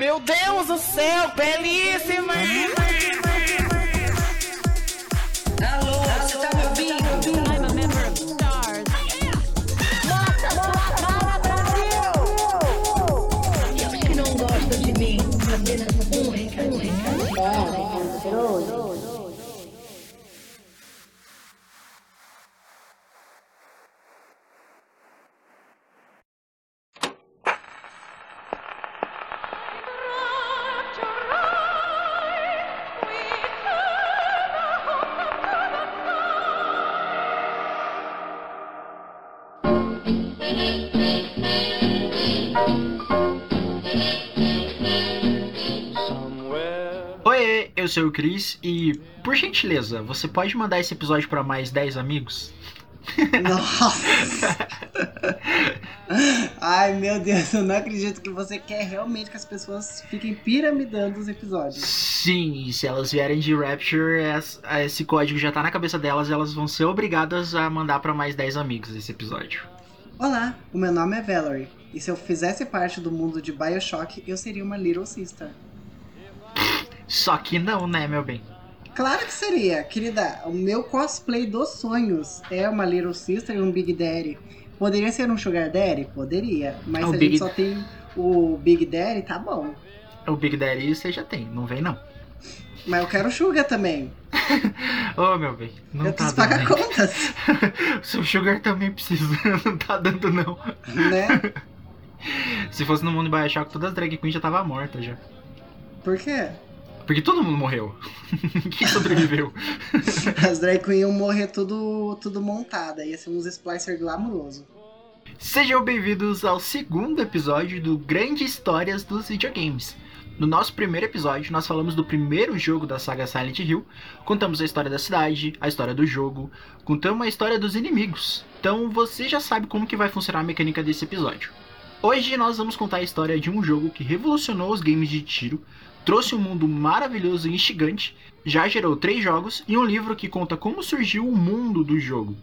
Meu Deus do céu, belíssima! Alô, sou o Cris e, por gentileza, você pode mandar esse episódio pra mais 10 amigos? Nossa! Ai meu Deus, eu não acredito que você quer realmente que as pessoas fiquem piramidando os episódios. Sim, e se elas vierem de Rapture, es- esse código já tá na cabeça delas, elas vão ser obrigadas a mandar pra mais 10 amigos esse episódio. Olá, o meu nome é Valerie, e se eu fizesse parte do mundo de Bioshock, eu seria uma Little Sister. Só que não, né, meu bem? Claro que seria, querida. O meu cosplay dos sonhos é uma Little Sister e um Big Daddy. Poderia ser um Sugar Daddy? Poderia. Mas O se a Big- gente só tem o Big Daddy, tá bom. O Big Daddy você já tem, não vem não. Mas eu quero Sugar também. Ô, meu bem, não eu tá preciso pagar dando. contas, Seu Sugar também precisa, não tá dando não. né? Se fosse no mundo de Bioshock, todas as drag queens já tava morta já. Por quê? Porque todo mundo morreu. Quem sobreviveu? As drag queen iam morrer tudo, tudo montada. Ia ser uns splicer glamouroso. Sejam bem-vindos ao segundo episódio do Grande Histórias dos Videogames. No nosso primeiro episódio, nós falamos do primeiro jogo da saga Silent Hill, contamos a história da cidade, a história do jogo, contamos a história dos inimigos. Então você já sabe como que vai funcionar a mecânica desse episódio. Hoje nós vamos contar a história de um jogo que revolucionou os games de tiro, trouxe um mundo maravilhoso e instigante, já gerou três jogos e um livro que conta como surgiu o mundo do jogo.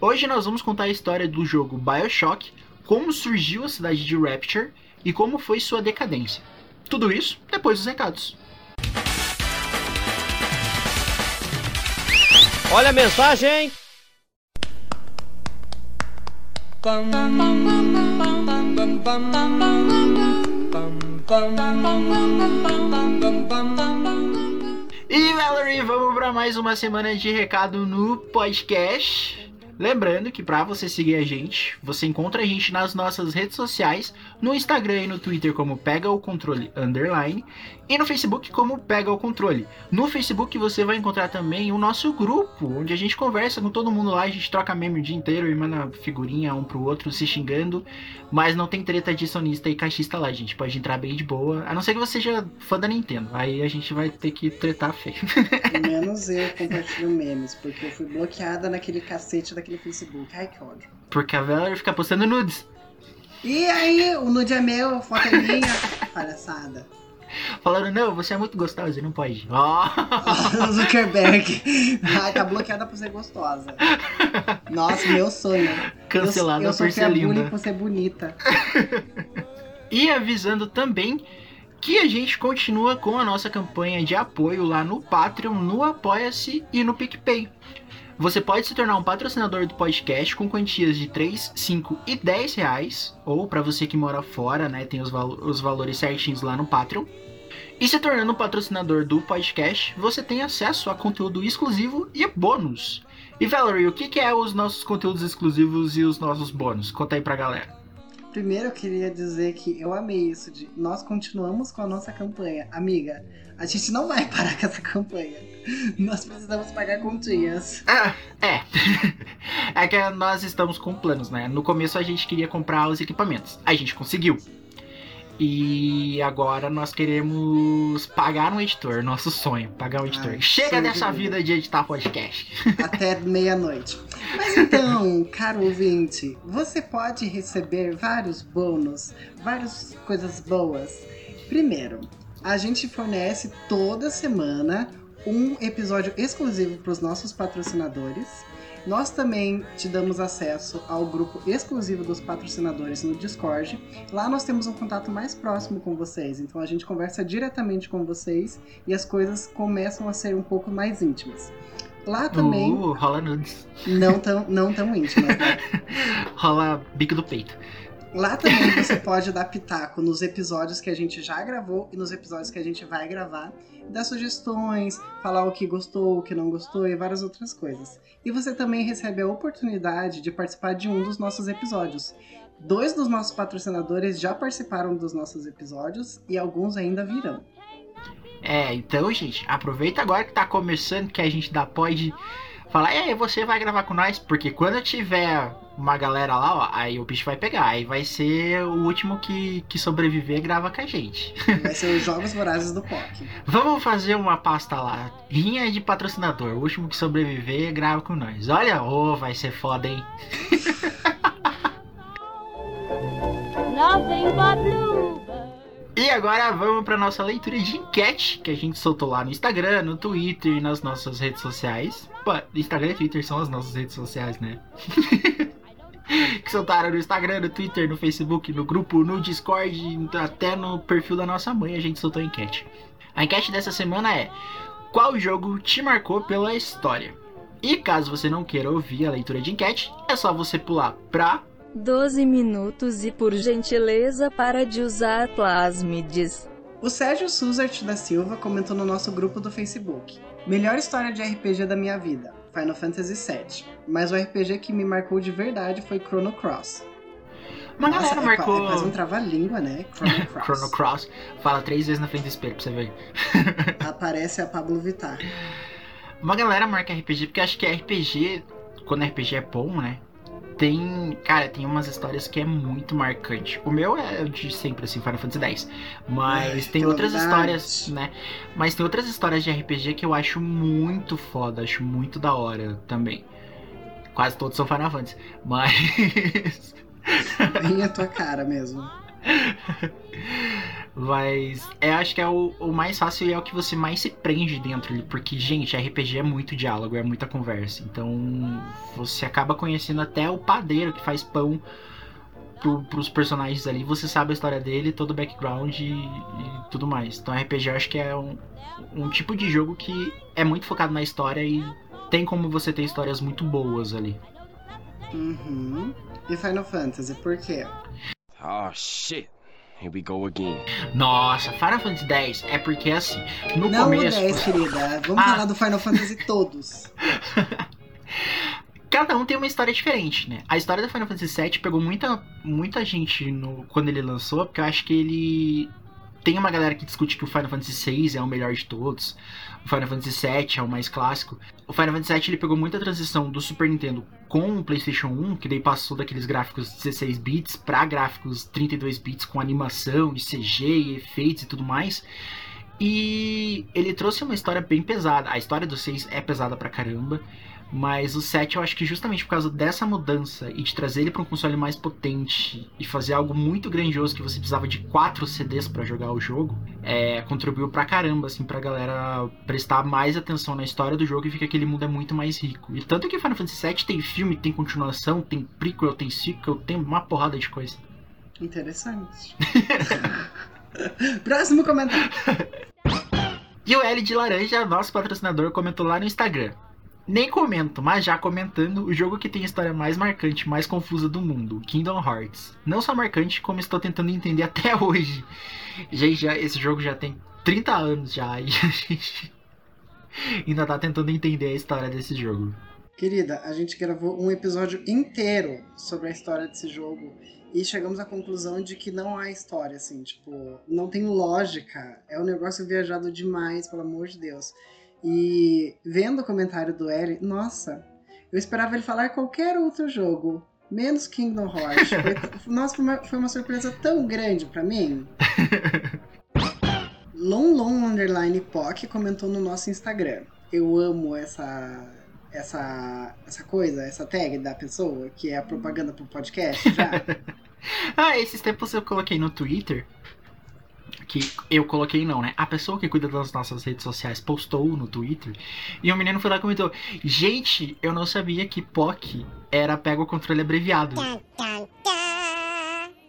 Hoje nós vamos contar a história do jogo BioShock, como surgiu a cidade de Rapture e como foi sua decadência. Tudo isso depois dos recados. Olha a mensagem! E Valerie, vamos para mais uma semana de recado no podcast. Lembrando que para você seguir a gente, você encontra a gente nas nossas redes sociais, no Instagram e no Twitter como Pega o Controle Underline e no Facebook como Pega o Controle. No Facebook você vai encontrar também o nosso grupo, onde a gente conversa com todo mundo lá, a gente troca meme o dia inteiro e manda figurinha um pro outro se xingando, mas não tem treta de sonista e caixista lá, a gente pode entrar bem de boa, a não ser que você seja fã da Nintendo, aí a gente vai ter que tretar feio. Menos eu compartilho memes, porque eu fui bloqueada naquele cacete daquele Facebook. Ai, que ódio. Porque a Valerie fica postando nudes. E aí, o nude é meu, a foto é minha. Palhaçada. Falando, não, você é muito gostosa, não pode. Ó, Oh, Zuckerberg. Ai, tá bloqueada por ser gostosa. Nossa, meu sonho. cancelada eu, eu por ser linda. por ser bonita. E avisando também que a gente continua com a nossa campanha de apoio lá no Patreon, no Apoia-se e no PicPay. Você pode se tornar um patrocinador do podcast com quantias de 3, 5 e 10 reais, ou para você que mora fora, né, tem os, os valores certinhos lá no Patreon. E se tornando um patrocinador do podcast, você tem acesso a conteúdo exclusivo e bônus. E Valerie, o que, que é os nossos conteúdos exclusivos e os nossos bônus? Conta aí pra galera. Primeiro eu queria dizer que eu amei isso de nós continuamos com a nossa campanha. Amiga, a gente não vai parar com essa campanha. Nós precisamos pagar continhas. Ah, é. é que nós estamos com planos, né? No começo a gente queria comprar os equipamentos. A gente conseguiu. E agora nós queremos pagar um editor, nosso sonho, pagar um editor. Ai, Chega dessa de vida de editar podcast. até meia-noite. Mas então, caro ouvinte, você pode receber vários bônus, várias coisas boas. Primeiro, a gente fornece toda semana um episódio exclusivo para os nossos patrocinadores. Nós também te damos acesso ao grupo exclusivo dos patrocinadores no Discord. Lá nós temos um contato mais próximo com vocês, então a gente conversa diretamente com vocês e as coisas começam a ser um pouco mais íntimas. Lá também, Uh, rola nudes. não tão, não tão íntimas, né? Rola bico do peito. Lá também você pode dar pitaco nos episódios que a gente já gravou e nos episódios que a gente vai gravar, dar sugestões, falar o que gostou, o que não gostou e várias outras coisas. E você também recebe a oportunidade de participar de um dos nossos episódios. Dois dos nossos patrocinadores já participaram dos nossos episódios e alguns ainda virão. É, então, gente, aproveita agora que tá começando, que a gente dá pode falar, é, você vai gravar com nós, porque quando tiver uma galera lá, ó, aí o bicho vai pegar, aí vai ser o último que, que sobreviver grava com a gente. Vai ser os Jogos Vorazes do POC. Vamos fazer uma pasta lá, linha de patrocinador, o último que sobreviver grava com nós. Olha, ô, vai ser foda, hein? Nothing but bluebirds. E agora vamos para nossa leitura de enquete que a gente soltou lá no Instagram, no Twitter e nas nossas redes sociais. Pô, Instagram e Twitter são as nossas redes sociais, né? que soltaram no Instagram, no Twitter, no Facebook, no grupo, no Discord, até no perfil da nossa mãe a gente soltou a enquete. A enquete dessa semana é: Qual jogo te marcou pela história? E caso você não queira ouvir a leitura de enquete, é só você pular pra 12 minutos e por gentileza para de usar plasmides. O Sérgio Suzert da Silva comentou no nosso grupo do Facebook: Melhor história de RPG da minha vida, Final Fantasy VII. Mas o RPG que me marcou de verdade foi Chrono Cross. Uma Nossa, galera é, marcou. é quase um trava-língua, né? Chrono Cross. Chrono Cross. Fala três vezes na frente do espelho pra você ver. Aparece a Pablo Vittar. Uma galera marca RPG porque acho que RPG, quando RPG é bom, né? Tem, cara, tem umas histórias que é muito marcante. O meu é de sempre, assim, Final Fantasy X. Mas Ai, tem outras novidade. histórias, né? Mas tem outras histórias de RPG que eu acho muito foda, acho muito da hora também. Quase todos são Final Fantasy. Mas. Bem a tua cara mesmo. Mas é, acho que é o, o mais fácil e é o que você mais se prende dentro ali. Porque, gente, RPG é muito diálogo, é muita conversa. Então você acaba conhecendo até o padeiro que faz pão pro, pros personagens ali. Você sabe a história dele, todo o background e, e tudo mais. Então RPG eu acho que é um, um tipo de jogo que é muito focado na história e tem como você ter histórias muito boas ali. Uhum. E Final Fantasy, por quê? Oh shit. Here we go again. Nossa, Final Fantasy X é porque assim, no Não começo. o 10, querida. Vamos Ah. falar do Final Fantasy todos. cada um tem uma história diferente, né? A história do Final Fantasy VII pegou muita, muita gente no, quando ele lançou, porque eu acho que ele. Tem uma galera que discute que o Final Fantasy VI é o melhor de todos, o Final Fantasy VII é o mais clássico. O Final Fantasy VII ele pegou muita transição do Super Nintendo com o PlayStation 1, que daí passou daqueles gráficos 16 bits para gráficos 32 bits com animação e CG e efeitos e tudo mais. E ele trouxe uma história bem pesada. A história do 6 é pesada pra caramba. Mas o 7 eu acho que justamente por causa dessa mudança e de trazer ele para um console mais potente e fazer algo muito grandioso que você precisava de 4 CDs para jogar o jogo, é, contribuiu pra caramba, assim, pra galera prestar mais atenção na história do jogo e fica que aquele mundo é muito mais rico. E tanto que Final Fantasy VII tem filme, tem continuação, tem prequel, tem sequel, tem uma porrada de coisa. Interessante. Próximo comentário. E o L de Laranja, nosso patrocinador, comentou lá no Instagram. Nem comento, mas já comentando, o jogo que tem a história mais marcante, mais confusa do mundo, Kingdom Hearts. Não só marcante, como estou tentando entender até hoje. Gente, já, esse jogo já tem 30 anos já, e a gente ainda tá tentando entender a história desse jogo. Querida, a gente gravou um episódio inteiro sobre a história desse jogo e chegamos à conclusão de que não há história, assim, tipo, não tem lógica. É um negócio viajado demais, pelo amor de Deus. E vendo o comentário do L, nossa, eu esperava ele falar qualquer outro jogo, menos Kingdom Hearts. Foi, nossa, foi uma, foi uma surpresa tão grande pra mim. Long Long Underline POC comentou no nosso Instagram. Eu amo essa, essa, essa coisa, essa tag da pessoa, que é a propaganda pro podcast já. Ah, esses tempos eu coloquei no Twitter que eu coloquei não, né? A pessoa que cuida das nossas redes sociais postou no Twitter e o menino foi lá e comentou: Gente, eu não sabia que POC era pega o controle abreviado.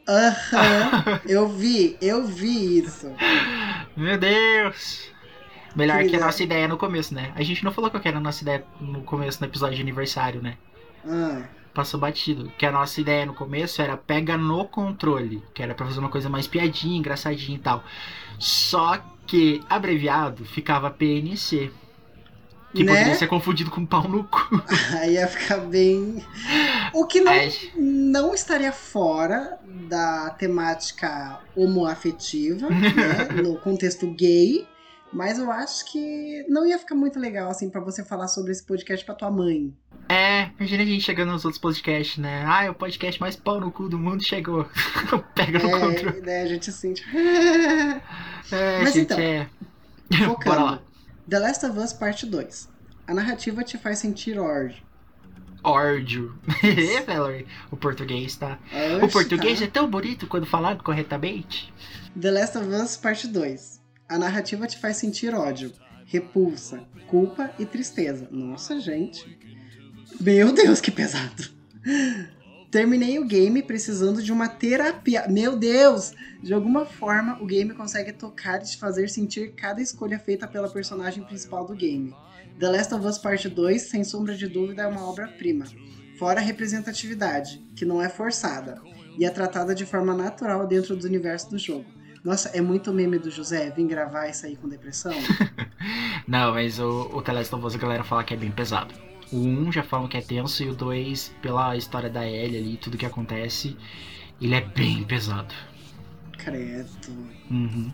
Aham, eu vi, eu vi isso. Meu Deus! Melhor que a Querida. nossa ideia no começo, né? A gente não falou qual que era a nossa ideia no começo, no episódio de aniversário, né? Ah, Passou batido. Que a nossa ideia no começo era pega no controle, que era pra fazer uma coisa mais piadinha, engraçadinha e tal. Só que abreviado ficava PNC. Que Né? poderia ser confundido com pau no cu. aí ia ficar bem. O que não, É, não estaria fora da temática homoafetiva, né? No contexto gay. Mas eu acho que não ia ficar muito legal, assim, pra você falar sobre esse podcast pra tua mãe. É, imagina a gente chegando nos outros podcasts, né? Ah, é o podcast mais pau no cu do mundo chegou. Pega no controle. É, né, a gente tipo... É, Mas gente, então, é. Bora Focando. lá. The Last of Us Parte 2. A narrativa te faz sentir ódio. Ódio. É, Valerie. O português, tá? O Oxe, português tá. é tão bonito quando falado corretamente. The Last of Us Parte 2. A narrativa te faz sentir ódio, repulsa, culpa e tristeza. Nossa, gente. Meu Deus, que pesado. Terminei o game precisando de uma terapia. Meu Deus! De alguma forma, o game consegue tocar e te fazer sentir cada escolha feita pela personagem principal do game. The Last of Us Parte 2, sem sombra de dúvida, é uma obra-prima. Fora a representatividade, que não é forçada, e é tratada de forma natural dentro do universo do jogo. Nossa, é muito meme do José vir gravar isso aí com depressão. Não, mas o, o The Last of Us a galera fala que é bem pesado. O 1 já falam que é tenso e o 2, pela história da Ellie ali, tudo que acontece, ele é bem pesado. Credo. Uhum.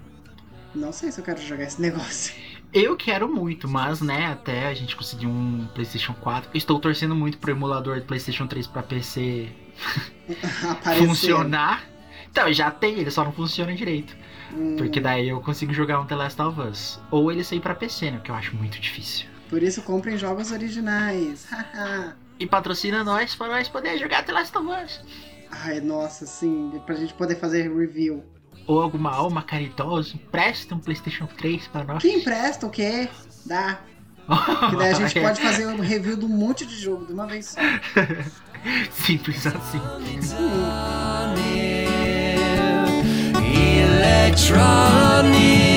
Não sei se eu quero jogar esse negócio. Eu quero muito, mas né, até a gente conseguir um PlayStation 4. Estou torcendo muito pro emulador do PlayStation 3 pra PC funcionar. Então, já tem, ele só não funciona direito. Hum, Porque daí eu consigo jogar um The Last of Us. Ou ele sair pra PC, né? Que eu acho muito difícil. Por isso comprem jogos originais. E patrocina nós pra nós poder jogar The Last of Us. Ai, nossa, sim. Pra gente poder fazer review. Ou alguma alma caridosa, empresta um PlayStation 3 pra nós. Que empresta o quê? Dá. Que daí a gente pode fazer um review de um monte de jogo de uma vez só. Simples assim. Electronic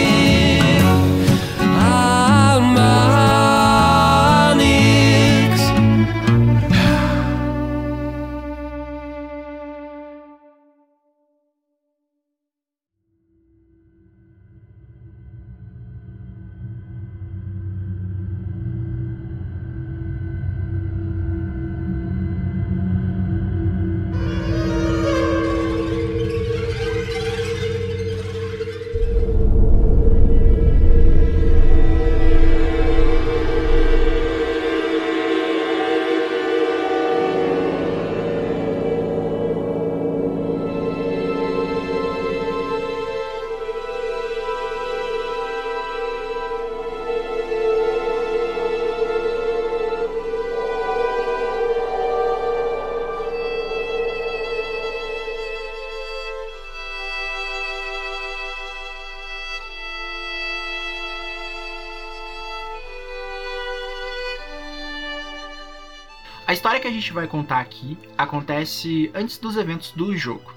gente vai contar aqui acontece antes dos eventos do jogo.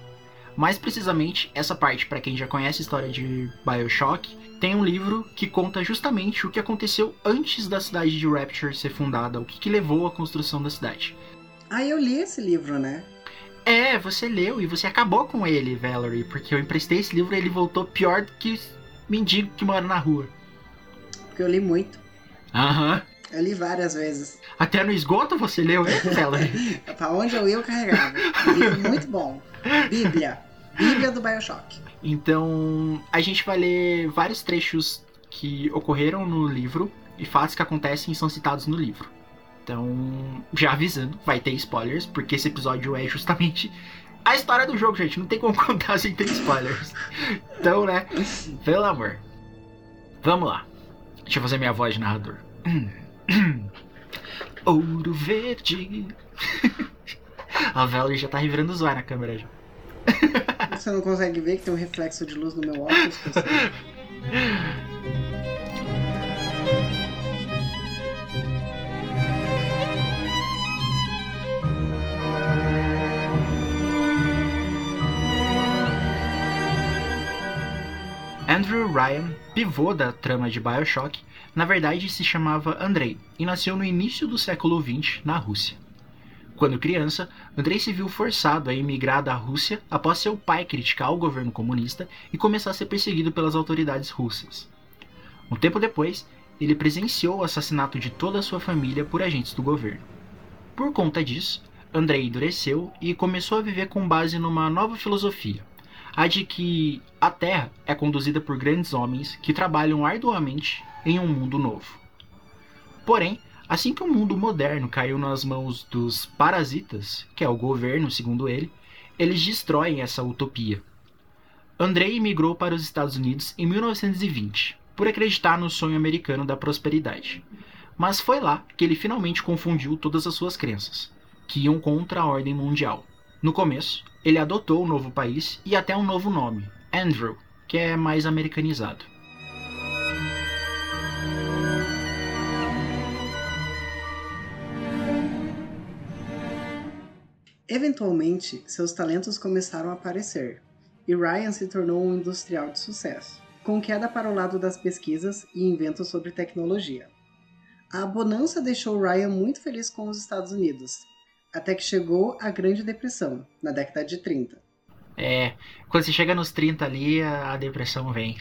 Mais precisamente, essa parte, para quem já conhece a história de BioShock, tem um livro que conta justamente o que aconteceu antes da cidade de Rapture ser fundada, o que, que levou à construção da cidade. Ah, eu li esse livro, né? É, você leu e você acabou com ele, Valerie, porque eu emprestei esse livro e ele voltou pior do que mendigo que mora na rua. Porque eu li muito. Aham. Eu li várias vezes. Até no esgoto você leu ele, Valerie? Pra onde eu ia, eu carregava. Livro muito bom. Bíblia. Bíblia do Bioshock. Então, a gente vai ler vários trechos que ocorreram no livro e fatos que acontecem e são citados no livro. Então, já avisando, vai ter spoilers, porque esse episódio é justamente a história do jogo, gente. Não tem como contar sem ter spoilers. Então, né? Pelo amor. Vamos lá. Deixa eu fazer minha voz de narrador. Ouro verde. A Valerie já tá revirando o zóio na câmera já. Você não consegue ver que tem um reflexo de luz no meu óculos? Andrew Ryan, pivô da trama de Bioshock, na verdade se chamava Andrei e nasceu no início do século XX na Rússia. Quando criança, Andrei se viu forçado a emigrar da Rússia após seu pai criticar o governo comunista e começar a ser perseguido pelas autoridades russas. Um tempo depois, ele presenciou o assassinato de toda a sua família por agentes do governo. Por conta disso, Andrei endureceu e começou a viver com base numa nova filosofia, a de que a Terra é conduzida por grandes homens que trabalham arduamente em um mundo novo. Porém, assim que o mundo moderno caiu nas mãos dos parasitas, que é o governo, segundo ele, eles destroem essa utopia. Andrei migrou para os Estados Unidos em 1920, por acreditar no sonho americano da prosperidade. Mas foi lá que ele finalmente confundiu todas as suas crenças, que iam contra a ordem mundial. No começo, ele adotou um novo país e até um novo nome, Andrew, que é mais americanizado. Eventualmente, seus talentos começaram a aparecer, e Ryan se tornou um industrial de sucesso, com queda para o lado das pesquisas e inventos sobre tecnologia. A bonança deixou Ryan muito feliz com os Estados Unidos, até que chegou a Grande Depressão, na década de 30. É, quando você chega nos 30 ali, a a depressão vem.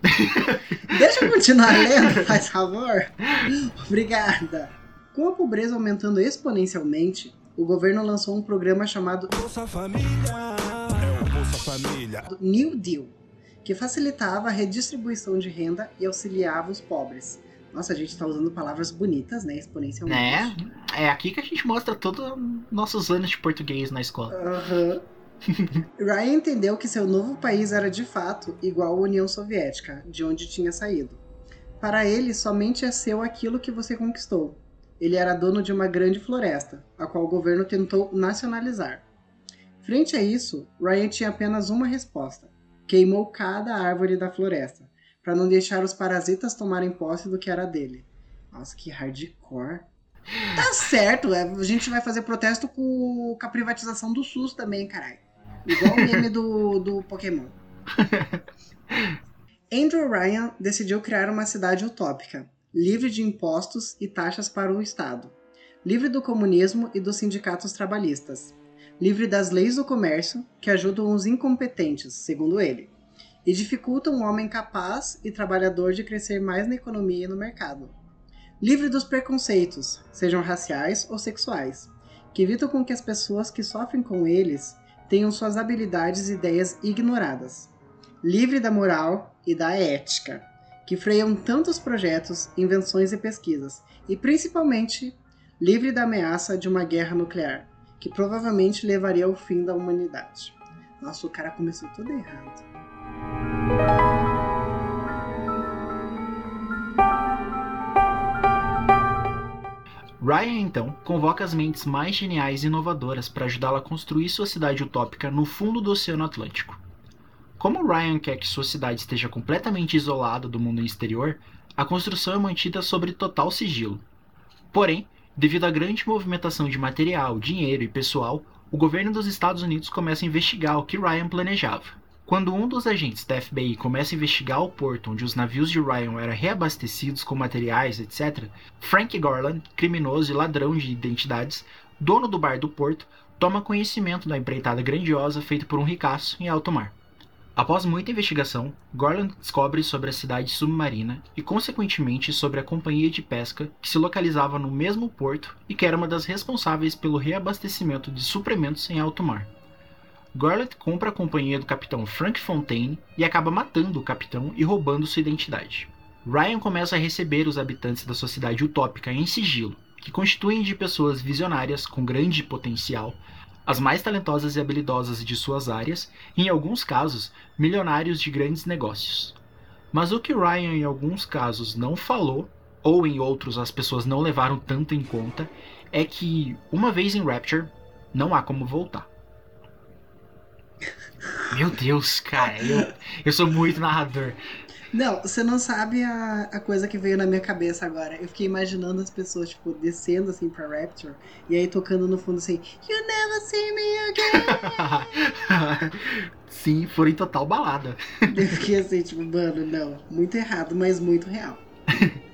Deixa eu continuar lendo, faz favor? Obrigada. Com a pobreza aumentando exponencialmente, o governo lançou um programa chamado Bolsa Família, é o Bolsa Família. New Deal, que facilitava a redistribuição de renda e auxiliava os pobres. Nossa, a gente tá usando palavras bonitas, né? Exponencialmente. Né? É aqui que a gente mostra todos nossos anos de português na escola. Aham. Ryan entendeu que seu novo país era de fato igual à União Soviética, de onde tinha saído. Para ele, somente é seu aquilo que você conquistou. Ele era dono de uma grande floresta, a qual o governo tentou nacionalizar. Frente a isso, Ryan tinha apenas uma resposta: queimou cada árvore da floresta, para não deixar os parasitas tomarem posse do que era dele. Nossa, que hardcore. Tá certo, é, a gente vai fazer protesto com, com a privatização do SUS também, caralho. Igual o meme do, do Pokémon. Andrew Ryan decidiu criar uma cidade utópica, livre de impostos e taxas para o Estado, livre do comunismo e dos sindicatos trabalhistas, livre das leis do comércio que ajudam os incompetentes, segundo ele, e dificultam um homem capaz e trabalhador de crescer mais na economia e no mercado. Livre dos preconceitos, sejam raciais ou sexuais, que evitam com que as pessoas que sofrem com eles tenham suas habilidades e ideias ignoradas. Livre da moral e da ética, que freiam tantos projetos, invenções e pesquisas, e principalmente livre da ameaça de uma guerra nuclear, que provavelmente levaria ao fim da humanidade. Nossa, o cara começou tudo errado. Ryan então convoca as mentes mais geniais e inovadoras para ajudá-la a construir sua cidade utópica no fundo do Oceano Atlântico. Como Ryan quer que sua cidade esteja completamente isolada do mundo exterior, a construção é mantida sobre total sigilo. Porém, devido à grande movimentação de material, dinheiro e pessoal, o governo dos Estados Unidos começa a investigar o que Ryan planejava. Quando um dos agentes da FBI começa a investigar o porto onde os navios de Ryan eram reabastecidos com materiais, etc., Frank Garland, criminoso e ladrão de identidades, dono do bar do porto, toma conhecimento da empreitada grandiosa feita por um ricaço em alto mar. Após muita investigação, Garland descobre sobre a cidade submarina e, consequentemente, sobre a companhia de pesca que se localizava no mesmo porto e que era uma das responsáveis pelo reabastecimento de suprimentos em alto mar. Garland compra a companhia do capitão Frank Fontaine e acaba matando o capitão e roubando sua identidade. Ryan começa a receber os habitantes da sua cidade utópica em sigilo, que constituem de pessoas visionárias com grande potencial, as mais talentosas e habilidosas de suas áreas, e em alguns casos, milionários de grandes negócios. Mas o que Ryan em alguns casos não falou, ou em outros as pessoas não levaram tanto em conta, é que, uma vez em Rapture, não há como voltar. Meu Deus, cara, eu, eu sou muito narrador. Não, você não sabe a, a coisa que veio na minha cabeça agora. Eu fiquei imaginando as pessoas, tipo, descendo assim pra Rapture e aí tocando no fundo assim, You never see me again. Sim, foram em total balada. eu fiquei assim, tipo, mano, não. Muito errado, mas muito real.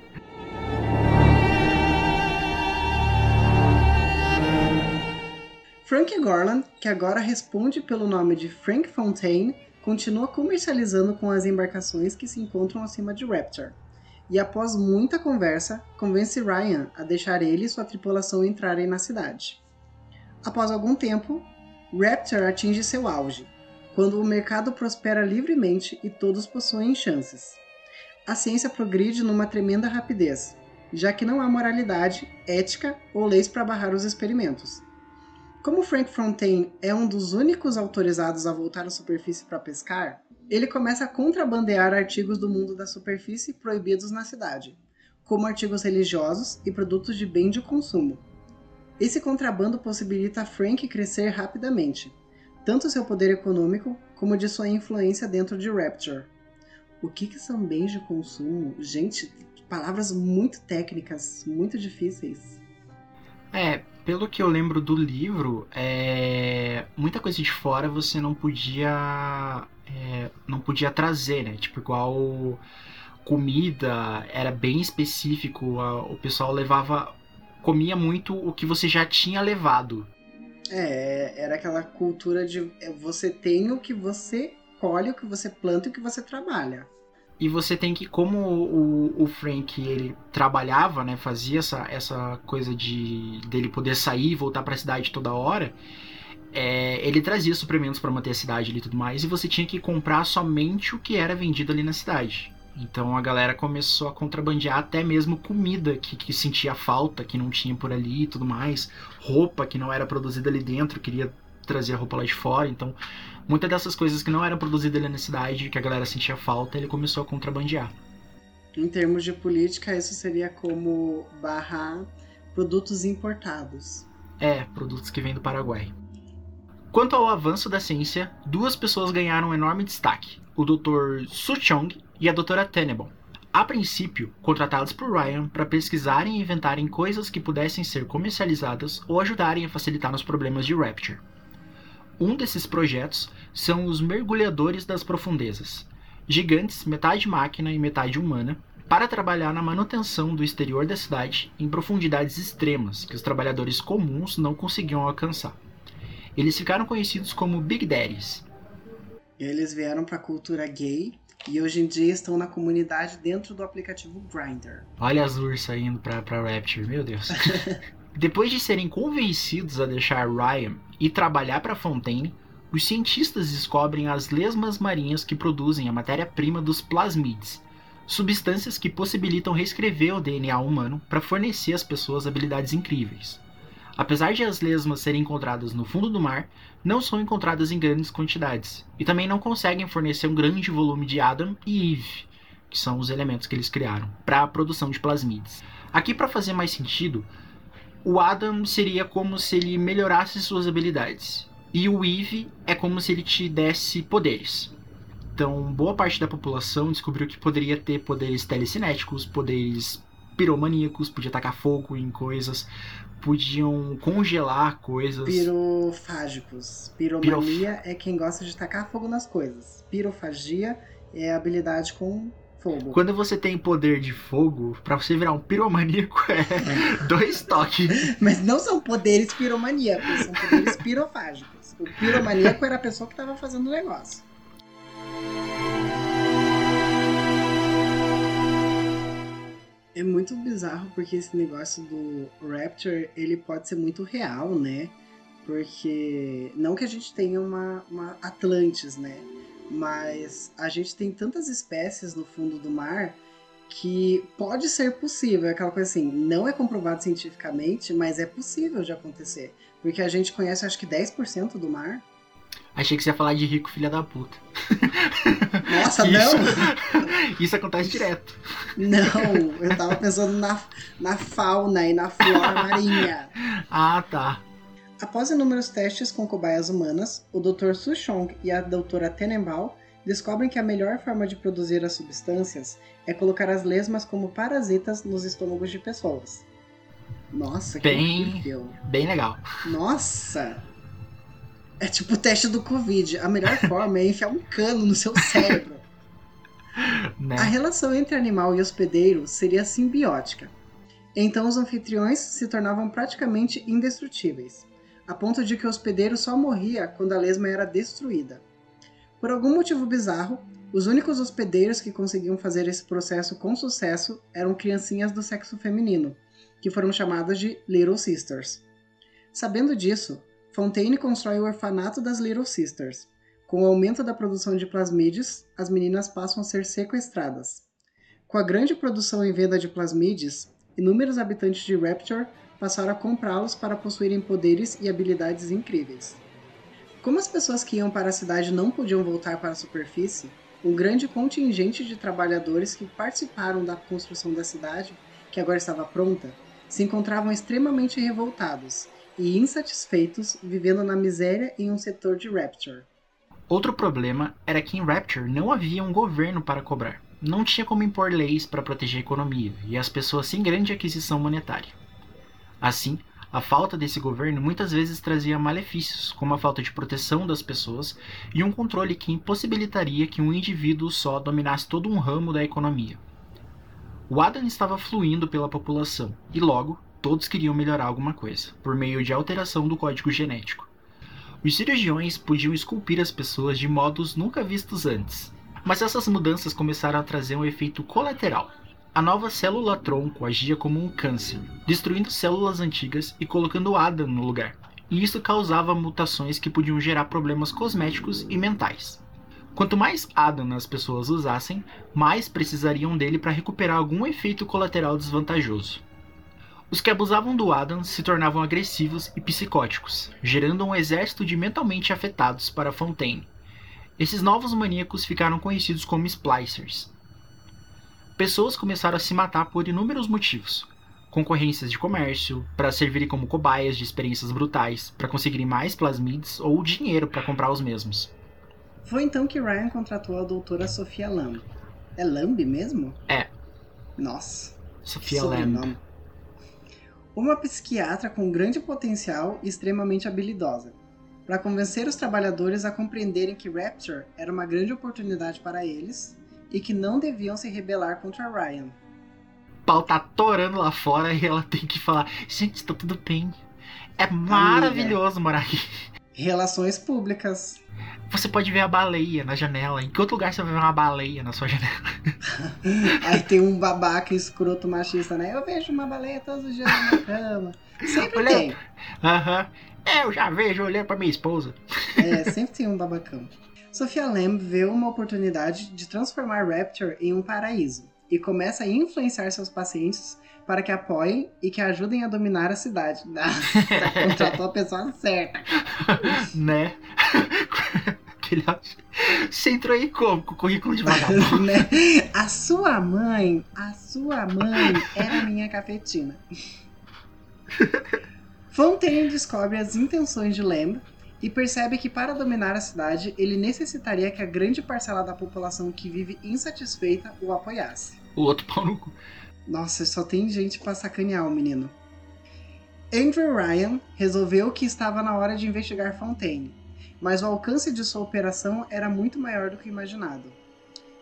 Frank Gorland, que agora responde pelo nome de Frank Fontaine, continua comercializando com as embarcações que se encontram acima de Raptor. E após muita conversa, convence Ryan a deixar ele e sua tripulação entrarem na cidade. Após algum tempo, Raptor atinge seu auge, quando o mercado prospera livremente e todos possuem chances. A ciência progride numa tremenda rapidez, já que não há moralidade, ética ou leis para barrar os experimentos. Como Frank Fontaine é um dos únicos autorizados a voltar à superfície para pescar, ele começa a contrabandear artigos do mundo da superfície proibidos na cidade, como artigos religiosos e produtos de bem de consumo. Esse contrabando possibilita a Frank crescer rapidamente, tanto seu poder econômico como de sua influência dentro de Rapture. O que, que são bens de consumo? Gente, palavras muito técnicas, muito difíceis. É, pelo que eu lembro do livro, é, muita coisa de fora você não podia é, não podia trazer, né? Tipo igual comida era bem específico, a, o pessoal levava comia muito o que você já tinha levado. É, era aquela cultura de é, você tem o que você colhe, o que você planta e o que você trabalha. E você tem que, como o, o Frank ele trabalhava, né, fazia essa, essa coisa de dele poder sair e voltar para a cidade toda hora, é, ele trazia suprimentos para manter a cidade e tudo mais, e você tinha que comprar somente o que era vendido ali na cidade. Então a galera começou a contrabandear até mesmo comida que, que sentia falta, que não tinha por ali e tudo mais, roupa que não era produzida ali dentro, queria trazer a roupa lá de fora, então muitas dessas coisas que não eram produzidas ali na cidade, que a galera sentia falta, ele começou a contrabandear. Em termos de política, isso seria como barrar produtos importados. É, produtos que vêm do Paraguai. Quanto ao avanço da ciência, duas pessoas ganharam um enorme destaque: o Dr. Su Chong e a Dra. Tenebon. A princípio, contratados por Ryan para pesquisarem e inventarem coisas que pudessem ser comercializadas ou ajudarem a facilitar nos problemas de Rapture. Um desses projetos são os Mergulhadores das Profundezas, gigantes metade máquina e metade humana, para trabalhar na manutenção do exterior da cidade em profundidades extremas que os trabalhadores comuns não conseguiam alcançar. Eles ficaram conhecidos como Big Daddies. Eles vieram para a cultura gay e hoje em dia estão na comunidade dentro do aplicativo Grindr. Olha as ursas indo pra Rapture, meu Deus. Depois de serem convencidos a deixar Ryan e trabalhar para Fontaine, os cientistas descobrem as lesmas marinhas que produzem a matéria-prima dos plasmides, substâncias que possibilitam reescrever o DNA humano para fornecer às pessoas habilidades incríveis. Apesar de as lesmas serem encontradas no fundo do mar, não são encontradas em grandes quantidades, e também não conseguem fornecer um grande volume de Adam e Eve, que são os elementos que eles criaram, para a produção de plasmides. Aqui, para fazer mais sentido, o Adam seria como se ele melhorasse suas habilidades. E o Eve é como se ele te desse poderes. Então, boa parte da população descobriu que poderia ter poderes telecinéticos, poderes piromaníacos, podia tacar fogo em coisas, podiam congelar coisas. Pirofágicos. Piromania é quem gosta de tacar fogo nas coisas. Pirofagia é a habilidade com fogo. Quando você tem poder de fogo, pra você virar um piromaníaco é dois toques. Mas não são poderes piromaníacos, são poderes pirofágicos. O piromaníaco era a pessoa que estava fazendo o negócio. É muito bizarro porque esse negócio do Rapture, ele pode ser muito real, né? Porque não que a gente tenha uma, uma Atlantis, né? Mas a gente tem tantas espécies no fundo do mar que pode ser possível. É aquela coisa assim, não é comprovado cientificamente, mas é possível de acontecer. Porque a gente conhece acho que 10% do mar. Achei que você ia falar de rico filha da puta. Nossa, isso, não! Isso acontece direto. Não, eu tava pensando na, na fauna e na flora marinha. Ah, tá. Após inúmeros testes com cobaias humanas, o Dr. Su Chong e a Dra. Tenenbaum descobrem que a melhor forma de produzir as substâncias é colocar as lesmas como parasitas nos estômagos de pessoas. Nossa, que Bem- horrível. Bem legal. Nossa! É tipo o teste do Covid. A melhor forma é enfiar um cano no seu cérebro. Né? A relação entre animal e hospedeiro seria simbiótica. Então os anfitriões se tornavam praticamente indestrutíveis, a ponto de que o hospedeiro só morria quando a lesma era destruída. Por algum motivo bizarro, os únicos hospedeiros que conseguiam fazer esse processo com sucesso eram criancinhas do sexo feminino, que foram chamadas de Little Sisters. Sabendo disso, Fontaine constrói o orfanato das Little Sisters. Com o aumento da produção de plasmides, as meninas passam a ser sequestradas. Com a grande produção e venda de plasmides, inúmeros habitantes de Rapture passaram a comprá-los para possuírem poderes e habilidades incríveis. Como as pessoas que iam para a cidade não podiam voltar para a superfície, um grande contingente de trabalhadores que participaram da construção da cidade, que agora estava pronta, se encontravam extremamente revoltados e insatisfeitos vivendo na miséria em um setor de Rapture. Outro problema era que em Rapture não havia um governo para cobrar. Não tinha como impor leis para proteger a economia e as pessoas sem grande aquisição monetária. Assim, a falta desse governo muitas vezes trazia malefícios, como a falta de proteção das pessoas e um controle que impossibilitaria que um indivíduo só dominasse todo um ramo da economia. O Adam estava fluindo pela população e logo todos queriam melhorar alguma coisa, por meio de alteração do código genético. Os cirurgiões podiam esculpir as pessoas de modos nunca vistos antes. Mas essas mudanças começaram a trazer um efeito colateral. A nova célula-tronco agia como um câncer, destruindo células antigas e colocando Adam no lugar. E isso causava mutações que podiam gerar problemas cosméticos e mentais. Quanto mais Adam as pessoas usassem, mais precisariam dele para recuperar algum efeito colateral desvantajoso. Os que abusavam do Adam se tornavam agressivos e psicóticos, gerando um exército de mentalmente afetados para Fontaine. Esses novos maníacos ficaram conhecidos como Splicers. Pessoas começaram a se matar por inúmeros motivos. Concorrências de comércio, para servirem como cobaias de experiências brutais, para conseguirem mais plasmides ou dinheiro para comprar os mesmos. Foi então que Ryan contratou a doutora Sofia Lamb. É Lamb mesmo? É. Nossa. Sobrenome. Lamb. Uma psiquiatra com grande potencial e extremamente habilidosa, para convencer os trabalhadores a compreenderem que Rapture era uma grande oportunidade para eles e que não deviam se rebelar contra Ryan. O pau tá torando lá fora e ela tem que falar: gente, tá tudo bem. É maravilhoso morar aqui. Relações públicas. Você pode ver a baleia na janela. Em que outro lugar você vai ver uma baleia na sua janela? Aí tem um babaca escroto machista, né? Eu vejo uma baleia todos os dias na minha cama. Sempre Olha- tem. Aham. É, eu já vejo olhando pra minha esposa. É, sempre tem um babacão. Sofia Lamb vê uma oportunidade de transformar Rapture em um paraíso e começa a influenciar seus pacientes para que apoiem e que ajudem a dominar a cidade. Nossa, contratou a pessoa certa. né? Você entrou aí como? Com o currículo de vagabundo. né? A sua mãe, a sua mãe era minha cafetina. Fontaine descobre as intenções de Lamb e percebe que para dominar a cidade ele necessitaria que a grande parcela da população que vive insatisfeita o apoiasse. O outro pau no cu. Nossa, só tem gente pra sacanear o menino. Andrew Ryan resolveu que estava na hora de investigar Fontaine, mas o alcance de sua operação era muito maior do que imaginado.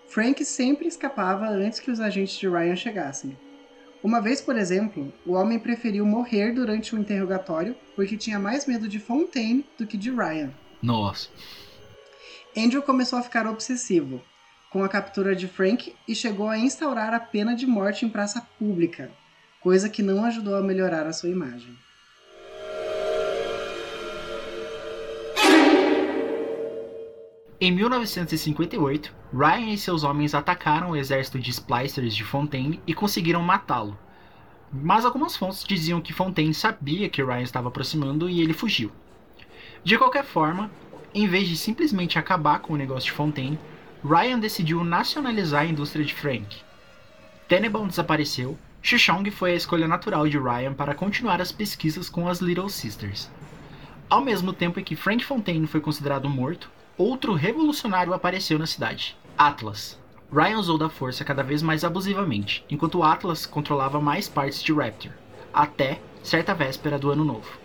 Frank sempre escapava antes que os agentes de Ryan chegassem. Uma vez, por exemplo, o homem preferiu morrer durante o interrogatório porque tinha mais medo de Fontaine do que de Ryan. Nossa. Andrew começou a ficar obsessivo com a captura de Frank e chegou a instaurar a pena de morte em praça pública, coisa que não ajudou a melhorar a sua imagem. Em 1958, Ryan e seus homens atacaram o exército de Splicers de Fontaine e conseguiram matá-lo. Mas algumas fontes diziam que Fontaine sabia que Ryan estava aproximando e ele fugiu. De qualquer forma, em vez de simplesmente acabar com o negócio de Fontaine, Ryan decidiu nacionalizar a indústria de Frank. Tenenbaum desapareceu, Shushong foi a escolha natural de Ryan para continuar as pesquisas com as Little Sisters. Ao mesmo tempo em que Frank Fontaine foi considerado morto, outro revolucionário apareceu na cidade, Atlas. Ryan usou da força cada vez mais abusivamente, enquanto Atlas controlava mais partes de Raptor, até certa véspera do ano novo.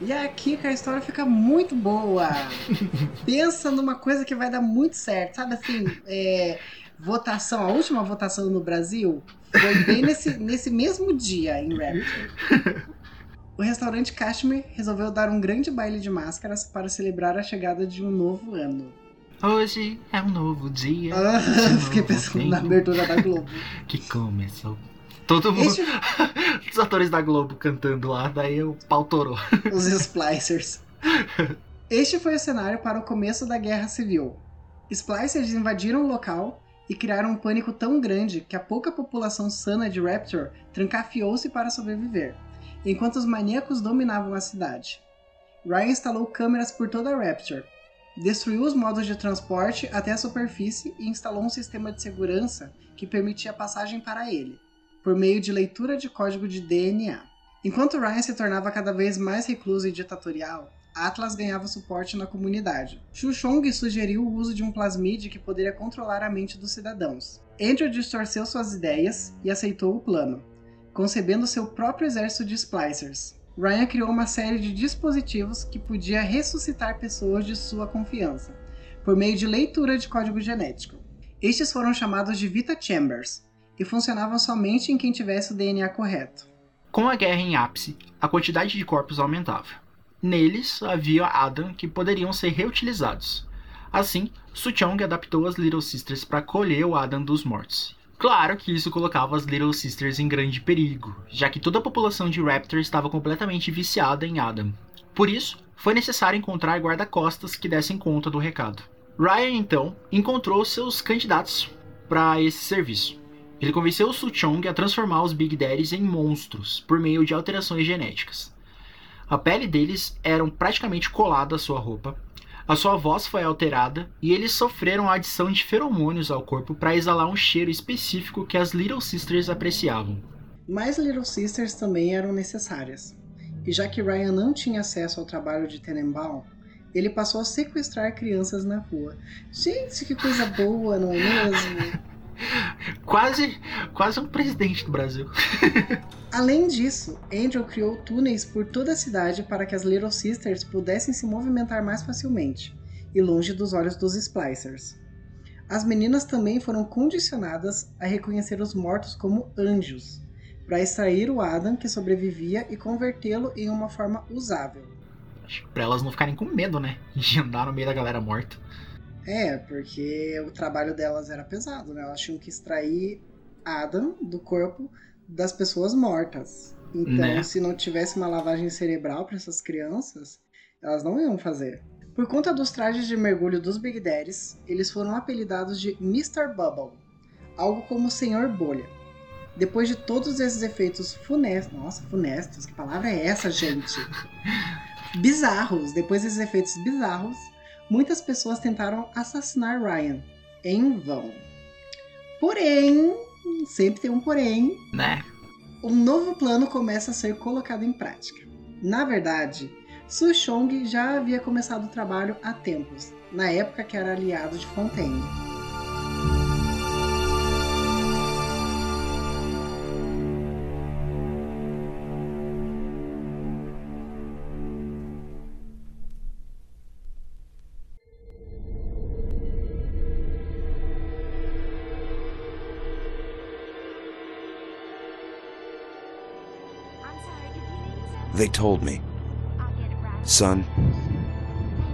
E é aqui que a história fica muito boa. Pensa numa coisa que vai dar muito certo. Sabe assim, é, votação, a última votação no Brasil foi bem nesse, nesse mesmo dia em Raptor. O restaurante Kashmir resolveu dar um grande baile de máscaras para celebrar a chegada de um novo ano. Hoje é um novo dia. Ah, fiquei novo pensando na tempo abertura da Globo. Que começou. Todo mundo. Este- Os atores da Globo cantando lá, daí o pau torou. Os Splicers. Este foi o cenário para o começo da Guerra Civil. Splicers invadiram o local e criaram um pânico tão grande que a pouca população sana de Raptor trancafiou-se para sobreviver, enquanto os maníacos dominavam a cidade. Ryan instalou câmeras por toda a Raptor, destruiu os modos de transporte até a superfície e instalou um sistema de segurança que permitia passagem para ele, por meio de leitura de código de DNA. Enquanto Ryan se tornava cada vez mais recluso e ditatorial, Atlas ganhava suporte na comunidade. Xuxong sugeriu o uso de um plasmide que poderia controlar a mente dos cidadãos. Andrew distorceu suas ideias e aceitou o plano, concebendo seu próprio exército de splicers. Ryan criou uma série de dispositivos que podia ressuscitar pessoas de sua confiança, por meio de leitura de código genético. Estes foram chamados de Vita Chambers e funcionavam somente em quem tivesse o DNA correto. Com a guerra em ápice, a quantidade de corpos aumentava. Neles havia Adam que poderiam ser reutilizados. Assim, Suchong adaptou as Little Sisters para colher o Adam dos mortos. Claro que isso colocava as Little Sisters em grande perigo, já que toda a população de Raptor estava completamente viciada em Adam. Por isso, foi necessário encontrar guarda-costas que dessem conta do recado. Ryan então encontrou seus candidatos para esse serviço. Ele convenceu o Suchong a transformar os Big Daddies em monstros por meio de alterações genéticas. A pele deles era praticamente colada à sua roupa, a sua voz foi alterada e eles sofreram a adição de feromônios ao corpo para exalar um cheiro específico que as Little Sisters apreciavam. Mais Little Sisters também eram necessárias. E já que Ryan não tinha acesso ao trabalho de Tenenbaum, ele passou a sequestrar crianças na rua. Gente, que coisa boa, não é mesmo? Quase, quase um presidente do Brasil. Além disso, Angel criou túneis por toda a cidade para que as Little Sisters pudessem se movimentar mais facilmente e longe dos olhos dos Splicers. As meninas também foram condicionadas a reconhecer os mortos como anjos, para extrair o Adam que sobrevivia e convertê-lo em uma forma usável. Pra elas não ficarem com medo, né? De andar no meio da galera morta. É, porque o trabalho delas era pesado, né? Elas tinham que extrair Adam do corpo das pessoas mortas. Então, Né? se não tivesse uma lavagem cerebral para essas crianças, elas não iam fazer. Por conta dos trajes de mergulho dos Big Daddies, eles foram apelidados de Mr. Bubble, algo como o Senhor Bolha. Depois de todos esses efeitos funestos, nossa, funestos, que palavra é essa, gente? bizarros, depois desses efeitos bizarros, muitas pessoas tentaram assassinar Ryan, em vão. Porém, sempre tem um porém, Né? um novo plano começa a ser colocado em prática. Na verdade, Su Chong já havia começado o trabalho há tempos, na época que era aliado de Fontaine. They told me, son,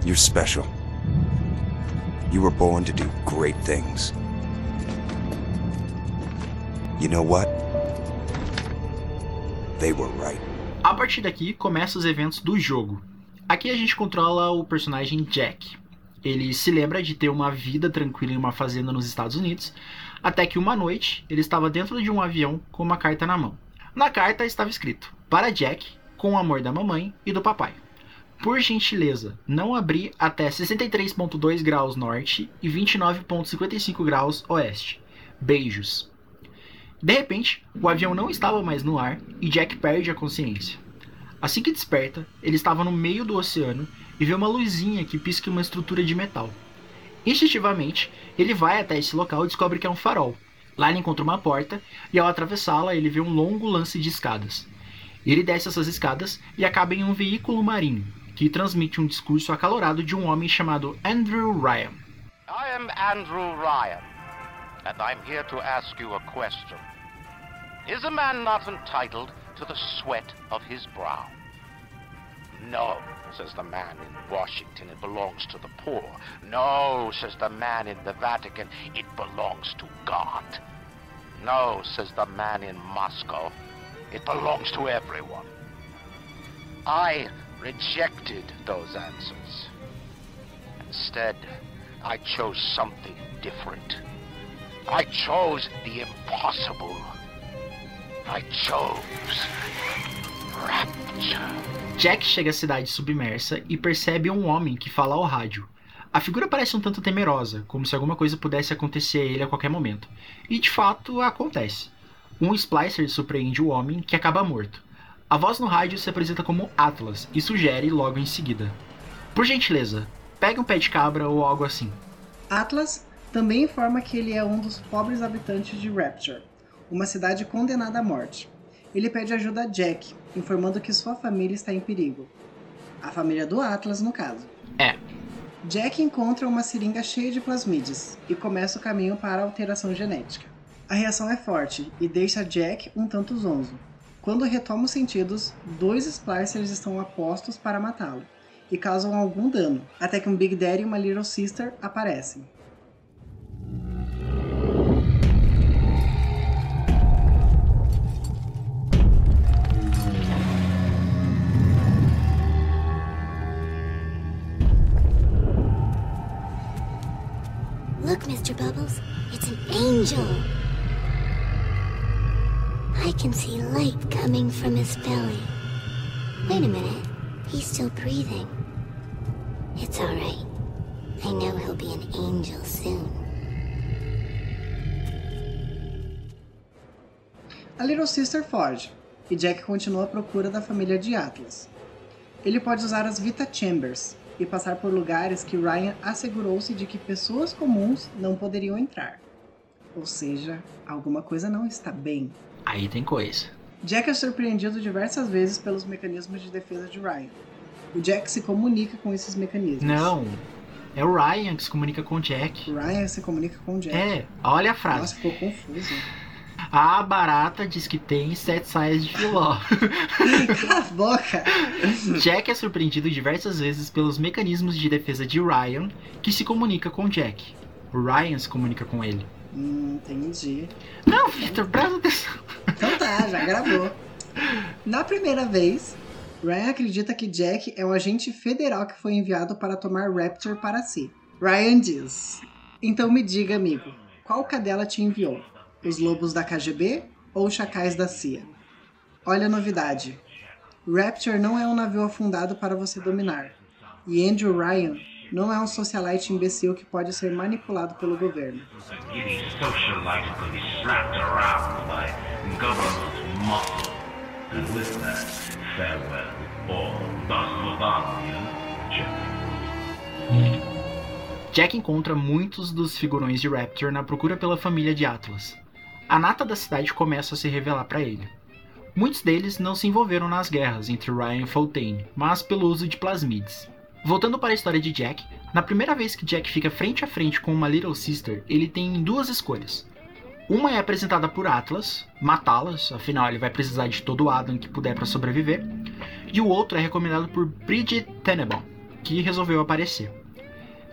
you're special. You were born to do great things. You know what? They were right. A partir daqui começam os eventos do jogo. Aqui a gente controla o personagem Jack. Ele se lembra de ter uma vida tranquila em uma fazenda nos Estados Unidos, até que uma noite ele estava dentro de um avião com uma carta na mão. Na carta estava escrito: Para Jack, com o amor da mamãe e do papai. Por gentileza, não abrir até 63.2 graus norte e 29.55 graus oeste. Beijos. De repente, o avião não estava mais no ar e Jack perde a consciência. Assim que desperta, ele estava no meio do oceano e vê uma luzinha que pisca uma estrutura de metal. Instintivamente, ele vai até esse local e descobre que é um farol. Lá ele encontra uma porta e ao atravessá-la ele vê um longo lance de escadas. Ele desce essas escadas e acaba em um veículo marinho, que transmite um discurso acalorado de um homem chamado Andrew Ryan. I am Andrew Ryan, and I'm here to ask you a question. Is a man not entitled to the sweat of his brow? No, says the man in Washington, it belongs to the poor. No, says the man in the Vatican, it belongs to God. No, says the man in Moscow, it belongs to everyone. I rejected those answers. Instead, I chose something different. I chose the impossible. I chose rapture. Jack chega à cidade submersa e percebe um homem que fala ao rádio. A figura parece um tanto temerosa, como se alguma coisa pudesse acontecer a ele a qualquer momento. E de fato acontece. Um splicer surpreende o homem, que acaba morto. A voz no rádio se apresenta como Atlas e sugere logo em seguida: Por gentileza, pegue um pé de cabra ou algo assim. Atlas também informa que ele é um dos pobres habitantes de Rapture, uma cidade condenada à morte. Ele pede ajuda a Jack, informando que sua família está em perigo. A família do Atlas, no caso. É. Jack encontra uma seringa cheia de plasmides e começa o caminho para a alteração genética. A reação é forte e deixa Jack um tanto zonzo. Quando retoma os sentidos, dois splicers estão apostos para matá-lo e causam algum dano, até que um Big Daddy e uma Little Sister aparecem. Look, Mr. Bubbles, it's an angel. Can see light coming from his belly. Wait a minute, he's still breathing. It's alright. I know he'll be an angel soon. A Little Sister foge e Jack continua à procura da família de Atlas. Ele pode usar as Vita Chambers e passar por lugares que Ryan assegurou-se de que pessoas comuns não poderiam entrar. Ou seja, alguma coisa não está bem. Aí tem coisa. Jack é surpreendido diversas vezes pelos mecanismos de defesa de Ryan. O Jack se comunica com esses mecanismos. Não. É o Ryan que se comunica com o Jack. Ryan se comunica com o Jack. É, olha a frase. Nossa, ficou confuso. A barata diz que tem sete saias de filó. Cala a boca! Jack é surpreendido diversas vezes pelos mecanismos de defesa de Ryan, que se comunica com Jack. O Ryan se comunica com ele. Hum, entendi. Não, Victor, presta atenção. Então tá, já gravou. Na primeira vez, Ryan acredita que Jack é um agente federal que foi enviado para tomar Rapture para si. Ryan diz: Então me diga, amigo, qual cadela te enviou? Os lobos da KGB ou os chacais da CIA? Olha a novidade. Rapture não é um navio afundado para você dominar. E Andrew Ryan não é um socialite imbecil que pode ser manipulado pelo governo. Jack encontra muitos dos figurões de Rapture na procura pela família de Atlas. A nata da cidade começa a se revelar para ele. Muitos deles não se envolveram nas guerras entre Ryan e Fontaine, mas pelo uso de plasmides. Voltando para a história de Jack, na primeira vez que Jack fica frente a frente com uma Little Sister, ele tem duas escolhas. Uma é apresentada por Atlas, matá-las, afinal ele vai precisar de todo o Adam que puder para sobreviver. E o outro é recomendado por Bridget Tenenbaum, que resolveu aparecer.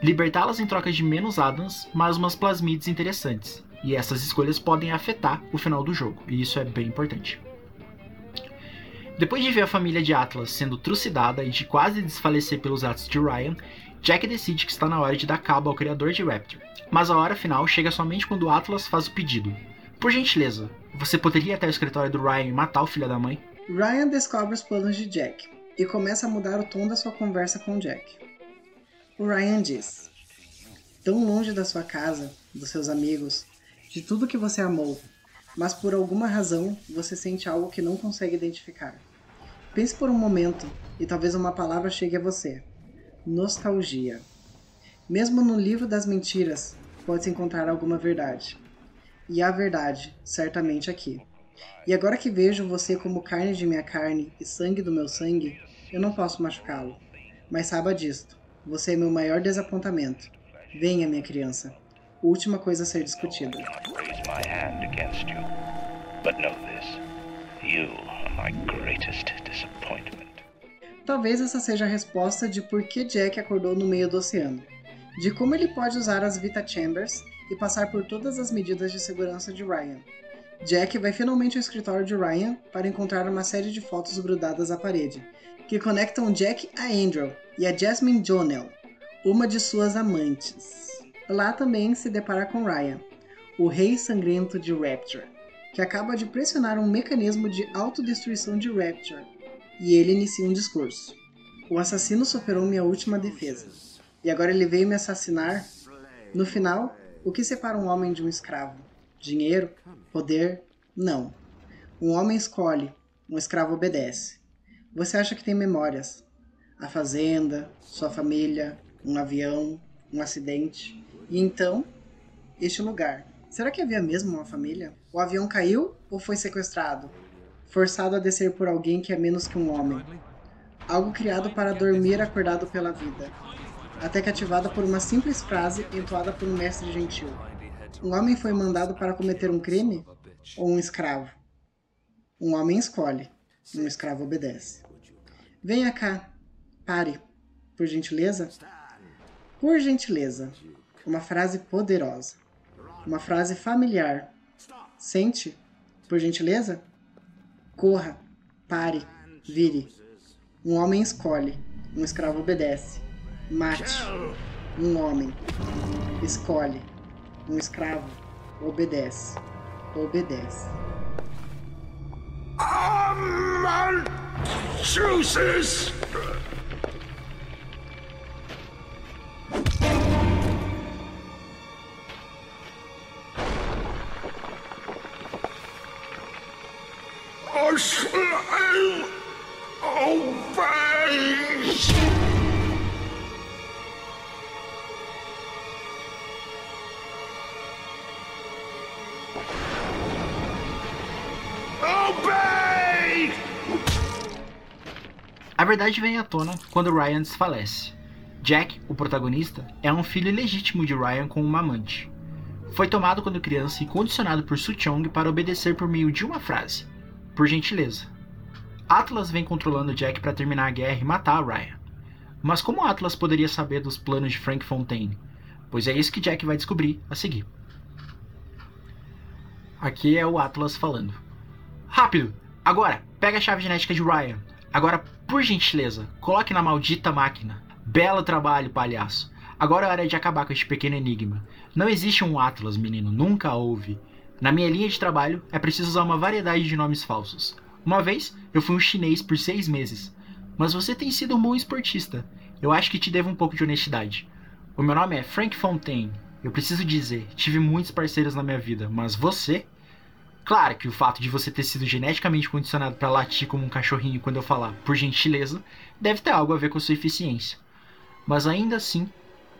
Libertá-las em troca de menos Adams, mas umas plasmides interessantes. E essas escolhas podem afetar o final do jogo, e isso é bem importante. Depois de ver a família de Atlas sendo trucidada e de quase desfalecer pelos atos de Ryan, Jack decide que está na hora de dar cabo ao criador de Rapture. Mas a hora final chega somente quando Atlas faz o pedido. Por gentileza, você poderia ir até o escritório do Ryan e matar o filho da mãe? Ryan descobre os planos de Jack e começa a mudar o tom da sua conversa com Jack. O Ryan diz: Tão longe da sua casa, dos seus amigos, de tudo que você amou, mas por alguma razão você sente algo que não consegue identificar. Pense por um momento e talvez uma palavra chegue a você: nostalgia. Mesmo no livro das mentiras, pode-se encontrar alguma verdade. E há verdade, certamente aqui. E agora que vejo você como carne de minha carne e sangue do meu sangue, eu não posso machucá-lo. Mas saiba disto: você é meu maior desapontamento. Venha, minha criança. Última coisa a ser discutida. Talvez essa seja a resposta de por que Jack acordou no meio do oceano. De como ele pode usar as Vita Chambers e passar por todas as medidas de segurança de Ryan. Jack vai finalmente ao escritório de Ryan para encontrar uma série de fotos grudadas à parede, que conectam Jack a Andrew e a Jasmine Jonell, uma de suas amantes. Lá também se depara com Ryan, o rei sangrento de Rapture, que acaba de pressionar um mecanismo de autodestruição de Rapture, e ele inicia um discurso. O assassino superou minha última defesa, e agora ele veio me assassinar. No final, o que separa um homem de um escravo? Dinheiro? Poder? Não. Um homem escolhe, um escravo obedece. Você acha que tem memórias? A fazenda, sua família, um avião, um acidente. E então, este lugar. Será que havia mesmo uma família? O avião caiu ou foi sequestrado? Forçado a descer por alguém que é menos que um homem. Algo criado para dormir acordado pela vida. Até que ativada por uma simples frase entoada por um mestre gentil. Um homem foi mandado para cometer um crime ou um escravo? Um homem escolhe, um escravo obedece. Venha cá, pare, por gentileza. Por gentileza, uma frase poderosa, uma frase familiar. Sente, por gentileza? Corra, pare, vire. Um homem escolhe, um escravo obedece. Mate, um homem escolhe, um escravo obedece. Obedece. Aman juices! Verdade vem à tona quando Ryan desfalece. Jack, o protagonista, é um filho ilegítimo de Ryan com uma amante. Foi tomado quando criança e condicionado por Suchong para obedecer por meio de uma frase: por gentileza. Atlas vem controlando Jack para terminar a guerra e matar Ryan. Mas como Atlas poderia saber dos planos de Frank Fontaine? Pois é isso que Jack vai descobrir a seguir. Aqui é o Atlas falando. Rápido! Agora, pega a chave genética de Ryan. Agora, por gentileza, coloque na maldita máquina. Belo trabalho, palhaço. Agora é hora de acabar com este pequeno enigma. Não existe um Atlas, menino, nunca houve. Na minha linha de trabalho, é preciso usar uma variedade de nomes falsos. Uma vez, eu fui um chinês por seis meses. Mas você tem sido um bom esportista. Eu acho que te devo um pouco de honestidade. O meu nome é Frank Fontaine. Eu preciso dizer, tive muitos parceiros na minha vida, mas você Claro que o fato de você ter sido geneticamente condicionado para latir como um cachorrinho quando eu falar por gentileza deve ter algo a ver com sua eficiência. Mas ainda assim,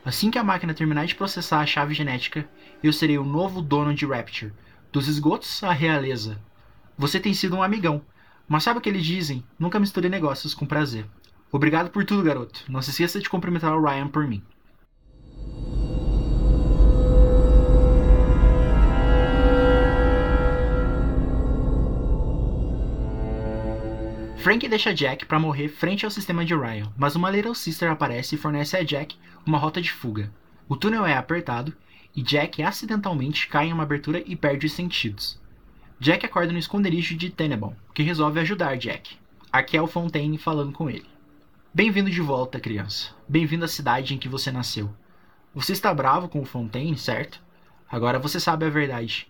assim que a máquina terminar de processar a chave genética, eu serei o novo dono de Rapture, dos esgotos à realeza. Você tem sido um amigão, mas sabe o que eles dizem? Nunca misture negócios com prazer. Obrigado por tudo, garoto. Não se esqueça de cumprimentar o Ryan por mim. Frank deixa Jack para morrer frente ao sistema de Ryan, mas uma Little Sister aparece e fornece a Jack uma rota de fuga. O túnel é apertado e Jack acidentalmente cai em uma abertura e perde os sentidos. Jack acorda no esconderijo de Tenenbaum, que resolve ajudar Jack. Aqui é o Fontaine falando com ele. Bem-vindo de volta, criança. Bem-vindo à cidade em que você nasceu. Você está bravo com o Fontaine, certo? Agora você sabe a verdade.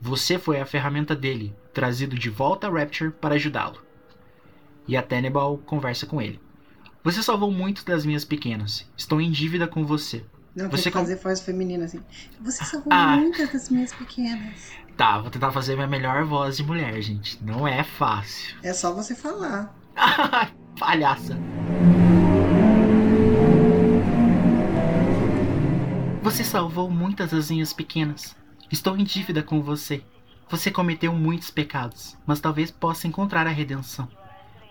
Você foi a ferramenta dele, trazido de volta a Rapture para ajudá-lo e a Tenebal conversa com ele. Você salvou muito das minhas pequenas. Estou em dívida com você. Não, você tem que fazer voz feminina assim. Você salvou Ah. muitas das minhas pequenas. Tá, vou tentar fazer minha melhor voz de mulher, gente. Não é fácil. É só você falar. Palhaça. Você salvou muitas asinhas pequenas. Estou em dívida com você. Você cometeu muitos pecados, mas talvez possa encontrar a redenção.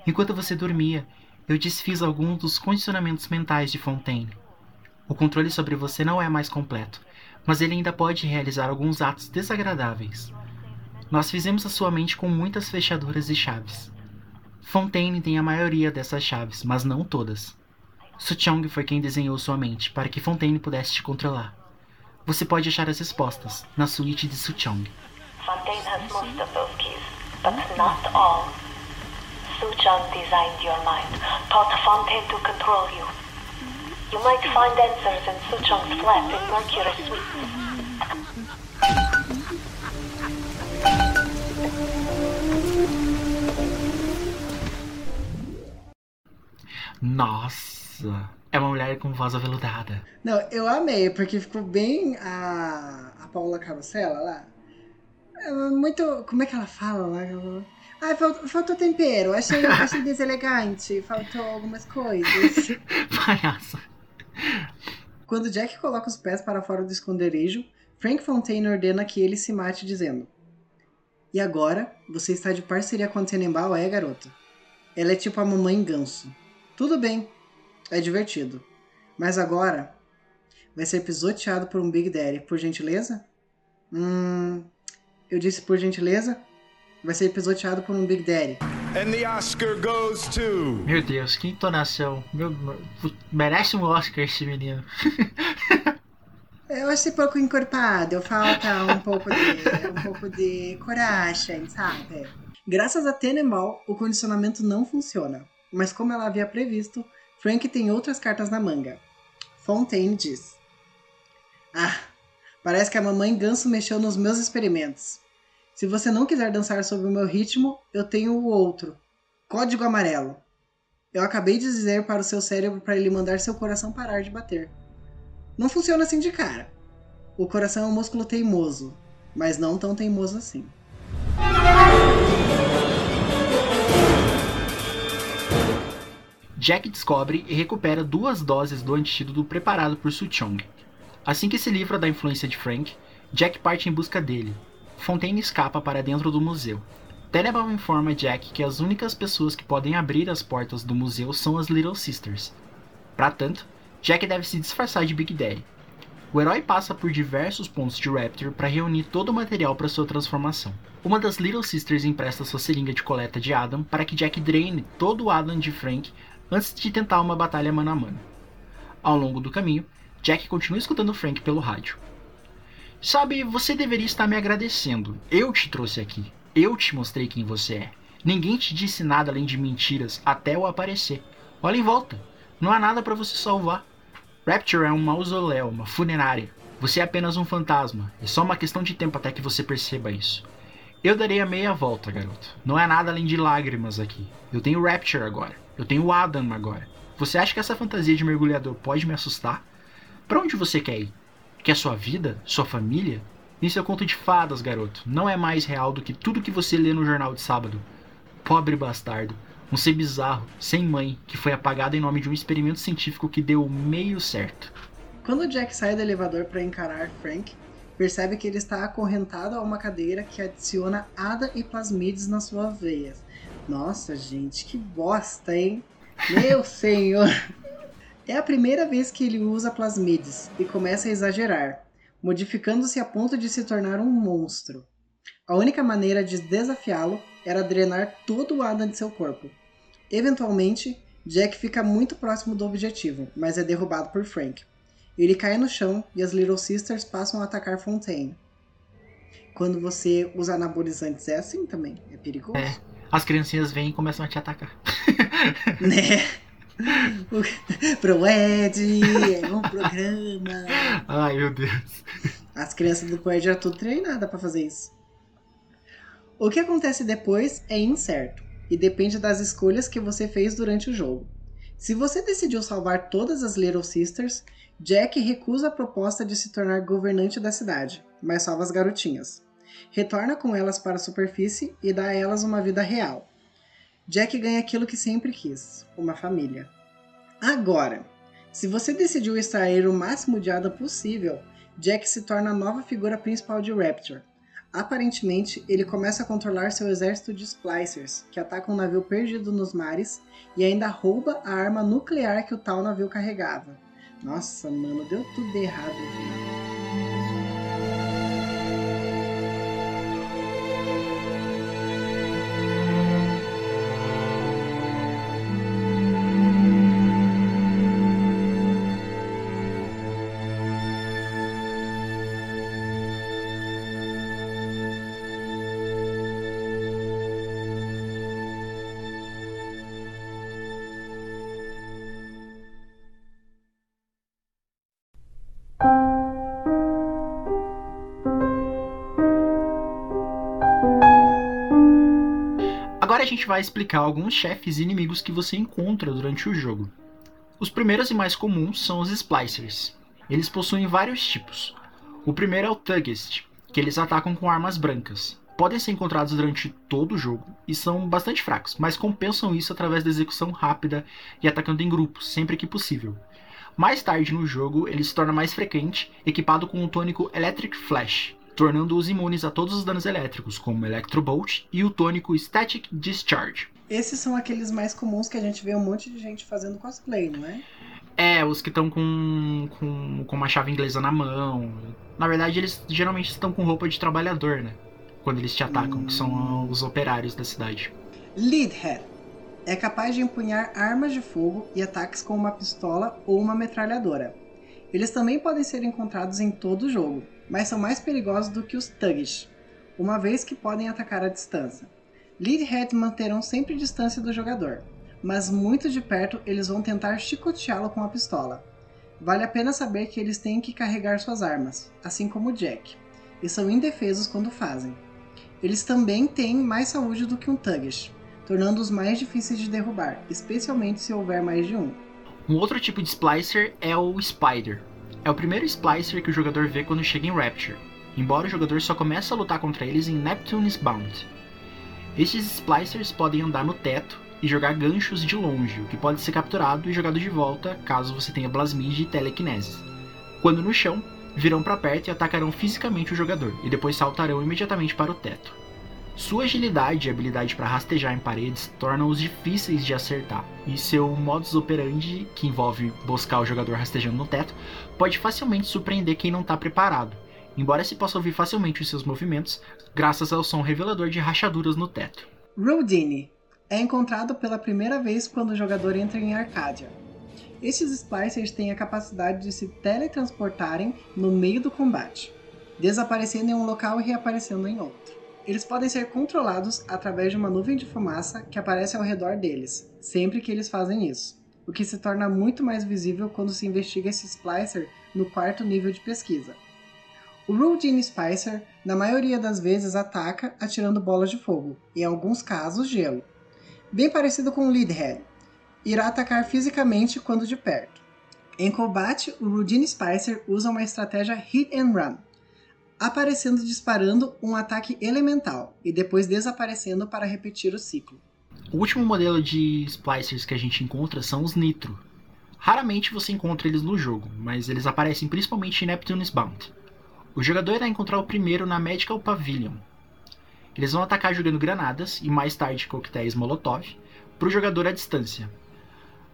Enquanto você dormia, eu desfiz alguns dos condicionamentos mentais de Fontaine. O controle sobre você não é mais completo, mas ele ainda pode realizar alguns atos desagradáveis. Nós fizemos a sua mente com muitas fechaduras e chaves. Fontaine tem a maioria dessas chaves, mas não todas. Suchong foi quem desenhou sua mente para que Fontaine pudesse te controlar. Você pode achar as respostas na suíte de Suchong. Fontaine has most of those keys, but not all. Suchong designed your mind, taught Fontaine to control you. You might find answers in Suchong's flat in Mercury Suite. Nossa, é uma mulher com voz aveludada. Não, eu amei, porque ficou bem a, a Paula Carosella lá. É muito. Como é que ela fala lá? Ah, faltou, tempero, achei, achei deselegante, faltou algumas coisas. Palhaça. Quando Jack coloca os pés para fora do esconderijo, Frank Fontaine ordena que ele se mate, dizendo: E agora, você está de parceria com a Tenenbaum, é, garota? Ela é tipo a mamãe ganso. Tudo bem, é divertido. Mas agora, vai ser pisoteado por um Big Daddy, por gentileza? Hum. Eu disse por gentileza? Vai ser pisoteado por um Big Daddy. And the Oscar goes to. Meu Deus, que entonação. Meu, merece um Oscar esse menino. Eu achei pouco encorpado, falta um pouco de, um pouco de coragem, sabe? Graças a Tenenbaum, o condicionamento não funciona. Mas como ela havia previsto, Frank tem outras cartas na manga. Fontaine diz: Ah, parece que a mamãe ganso mexeu nos meus experimentos. Se você não quiser dançar sob o meu ritmo, eu tenho o outro. Código amarelo. Eu acabei de dizer para o seu cérebro para ele mandar seu coração parar de bater. Não funciona assim de cara. O coração é um músculo teimoso, mas não tão teimoso assim. Jack descobre e recupera duas doses do antídoto preparado por Suchong. Assim que se livra da influência de Frank, Jack parte em busca dele. Fontaine escapa para dentro do museu. Tenenbaum informa Jack que as únicas pessoas que podem abrir as portas do museu são as Little Sisters. Para tanto, Jack deve se disfarçar de Big Daddy. O herói passa por diversos pontos de Raptor para reunir todo o material para sua transformação. Uma das Little Sisters empresta sua seringa de coleta de Adam para que Jack drene todo o Adam de Frank antes de tentar uma batalha mano a mano. Ao longo do caminho, Jack continua escutando Frank pelo rádio. Sabe, você deveria estar me agradecendo. Eu te trouxe aqui. Eu te mostrei quem você é. Ninguém te disse nada além de mentiras até eu aparecer. Olha em volta. Não há nada para você salvar. Rapture é um mausoléu, uma funerária. Você é apenas um fantasma. É só uma questão de tempo até que você perceba isso. Eu darei a meia volta, garoto. Não é nada além de lágrimas aqui. Eu tenho Rapture agora. Eu tenho Adam agora. Você acha que essa fantasia de mergulhador pode me assustar? Para onde você quer ir? Quer sua vida? Sua família? Isso é conto de fadas, garoto. Não é mais real do que tudo que você lê no jornal de sábado. Pobre bastardo. Um ser bizarro, sem mãe, que foi apagado em nome de um experimento científico que deu meio certo. Quando Jack sai do elevador para encarar Frank, percebe que ele está acorrentado a uma cadeira que adiciona ADA e plasmides nas suas veias. Nossa, gente, que bosta, hein? Meu senhor! É a primeira vez que ele usa plasmides e começa a exagerar, modificando-se a ponto de se tornar um monstro. A única maneira de desafiá-lo era drenar todo o Adam de seu corpo. Eventualmente, Jack fica muito próximo do objetivo, mas é derrubado por Frank. Ele cai no chão e as Little Sisters passam a atacar Fontaine. Quando você usa anabolizantes é assim também, é perigoso. É, as criancinhas vêm e começam a te atacar. né? Pro Ed, é um programa. Ai, meu Deus. As crianças do Coed já tudo treinada para fazer isso. O que acontece depois é incerto e depende das escolhas que você fez durante o jogo. Se você decidiu salvar todas as Little Sisters, Jack recusa a proposta de se tornar governante da cidade, mas salva as garotinhas. Retorna com elas para a superfície e dá a elas uma vida real. Jack ganha aquilo que sempre quis: uma família. Agora, se você decidiu extrair o máximo de Ada possível, Jack se torna a nova figura principal de Rapture. Aparentemente, ele começa a controlar seu exército de Splicers, que atacam um navio perdido nos mares e ainda rouba a arma nuclear que o tal navio carregava. Nossa, mano, deu tudo errado no final. Agora a gente vai explicar alguns chefes e inimigos que você encontra durante o jogo. Os primeiros e mais comuns são os Splicers. Eles possuem vários tipos. O primeiro é o Thuggist, que eles atacam com armas brancas. Podem ser encontrados durante todo o jogo e são bastante fracos, mas compensam isso através da execução rápida e atacando em grupos, sempre que possível. Mais tarde no jogo, ele se torna mais frequente, equipado com o tônico Electric Flash, tornando-os imunes a todos os danos elétricos, como Electrobolt e o tônico Static Discharge. Esses são aqueles mais comuns que a gente vê um monte de gente fazendo cosplay, não é? É, os que estão com, com, com uma chave inglesa na mão. Na verdade, eles geralmente estão com roupa de trabalhador, né? Quando eles te atacam, que são os operários da cidade. Leadhead é capaz de empunhar armas de fogo e ataques com uma pistola ou uma metralhadora. Eles também podem ser encontrados em todo o jogo, mas são mais perigosos do que os Thugish, uma vez que podem atacar à distância. Leadhead manterão sempre distância do jogador, mas muito de perto eles vão tentar chicoteá-lo com a pistola. Vale a pena saber que eles têm que carregar suas armas, assim como Jack, e são indefesos quando fazem. Eles também têm mais saúde do que um Thugish, tornando-os mais difíceis de derrubar, especialmente se houver mais de um. Um outro tipo de Splicer é o Spider. É o primeiro Splicer que o jogador vê quando chega em Rapture, embora o jogador só comece a lutar contra eles em Neptune's Bound. Estes Splicers podem andar no teto e jogar ganchos de longe, o que pode ser capturado e jogado de volta caso você tenha Plasmid e Telekinesis. Quando no chão, virão para perto e atacarão fisicamente o jogador, e depois saltarão imediatamente para o teto. Sua agilidade e habilidade para rastejar em paredes tornam-os difíceis de acertar, e seu modus operandi, que envolve buscar o jogador rastejando no teto, pode facilmente surpreender quem não está preparado, embora se possa ouvir facilmente os seus movimentos, graças ao som revelador de rachaduras no teto. Rudine é encontrado pela primeira vez quando o jogador entra em Arcadia. Estes Splicers têm a capacidade de se teletransportarem no meio do combate, desaparecendo em um local e reaparecendo em outro. Eles podem ser controlados através de uma nuvem de fumaça que aparece ao redor deles, sempre que eles fazem isso, o que se torna muito mais visível quando se investiga esse Splicer no quarto nível de pesquisa. O Rudine Spicer, na maioria das vezes, ataca atirando bolas de fogo, em alguns casos gelo. Bem parecido com o Leadhead, irá atacar fisicamente quando de perto. Em combate, o Rudine Spicer usa uma estratégia hit and run, aparecendo disparando um ataque elemental e depois desaparecendo para repetir o ciclo. O último modelo de splicers que a gente encontra são os Nitro. Raramente você encontra eles no jogo, mas eles aparecem principalmente em Neptune's Bound. O jogador irá encontrar o primeiro na Medical Pavilion. Eles vão atacar jogando granadas e mais tarde coquetéis Molotov para o jogador à distância.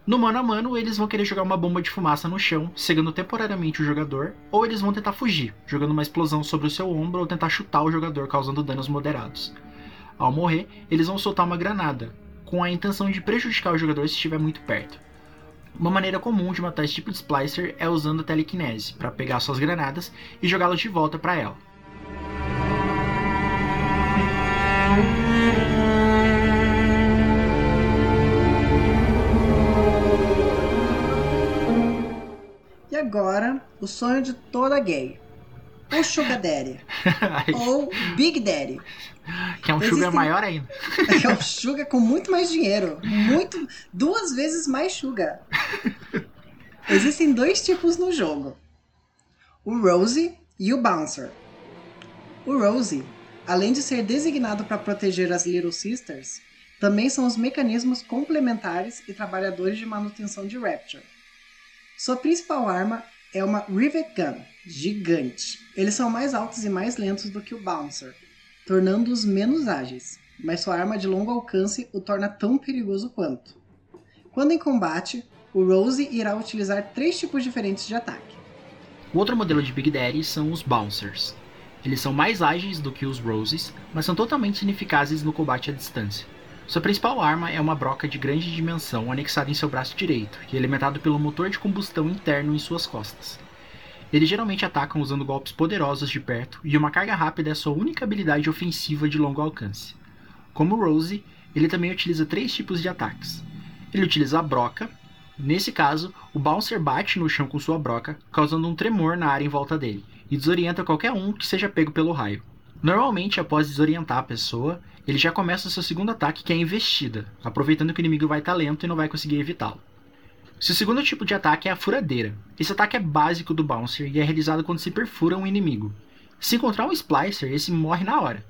No mano a mano, eles vão querer jogar uma bomba de fumaça no chão, cegando temporariamente o jogador, ou eles vão tentar fugir, jogando uma explosão sobre o seu ombro ou tentar chutar o jogador, causando danos moderados. Ao morrer, eles vão soltar uma granada, com a intenção de prejudicar o jogador se estiver muito perto. Uma maneira comum de matar esse tipo de splicer é usando a telekinese, para pegar suas granadas e jogá-las de volta para ela. Agora, o sonho de toda gay. O Sugar Daddy. ou Big Daddy. Que é um sugar maior ainda. É um sugar com muito mais dinheiro. Muito. Duas vezes mais sugar. Existem dois tipos no jogo: o Rosie e o Bouncer. O Rosie, além de ser designado para proteger as Little Sisters, também são os mecanismos complementares e trabalhadores de manutenção de Rapture. Sua principal arma é uma Rivet Gun, gigante. Eles são mais altos e mais lentos do que o Bouncer, tornando-os menos ágeis, mas sua arma de longo alcance o torna tão perigoso quanto. Quando em combate, o Rose irá utilizar três tipos diferentes de ataque. O outro modelo de Big Daddy são os Bouncers. Eles são mais ágeis do que os Roses, mas são totalmente ineficazes no combate à distância. Sua principal arma é uma broca de grande dimensão anexada em seu braço direito e alimentado pelo motor de combustão interno em suas costas. Eles geralmente atacam usando golpes poderosos de perto e uma carga rápida é sua única habilidade ofensiva de longo alcance. Como Rose, ele também utiliza três tipos de ataques. Ele utiliza a broca, nesse caso, o Bouncer bate no chão com sua broca, causando um tremor na área em volta dele, e desorienta qualquer um que seja pego pelo raio. Normalmente, após desorientar a pessoa, ele já começa seu segundo ataque, que é a investida, aproveitando que o inimigo vai estar lento e não vai conseguir evitá-lo. Seu segundo tipo de ataque é a furadeira. Esse ataque é básico do Bouncer e é realizado quando se perfura um inimigo. Se encontrar um Splicer, esse morre na hora.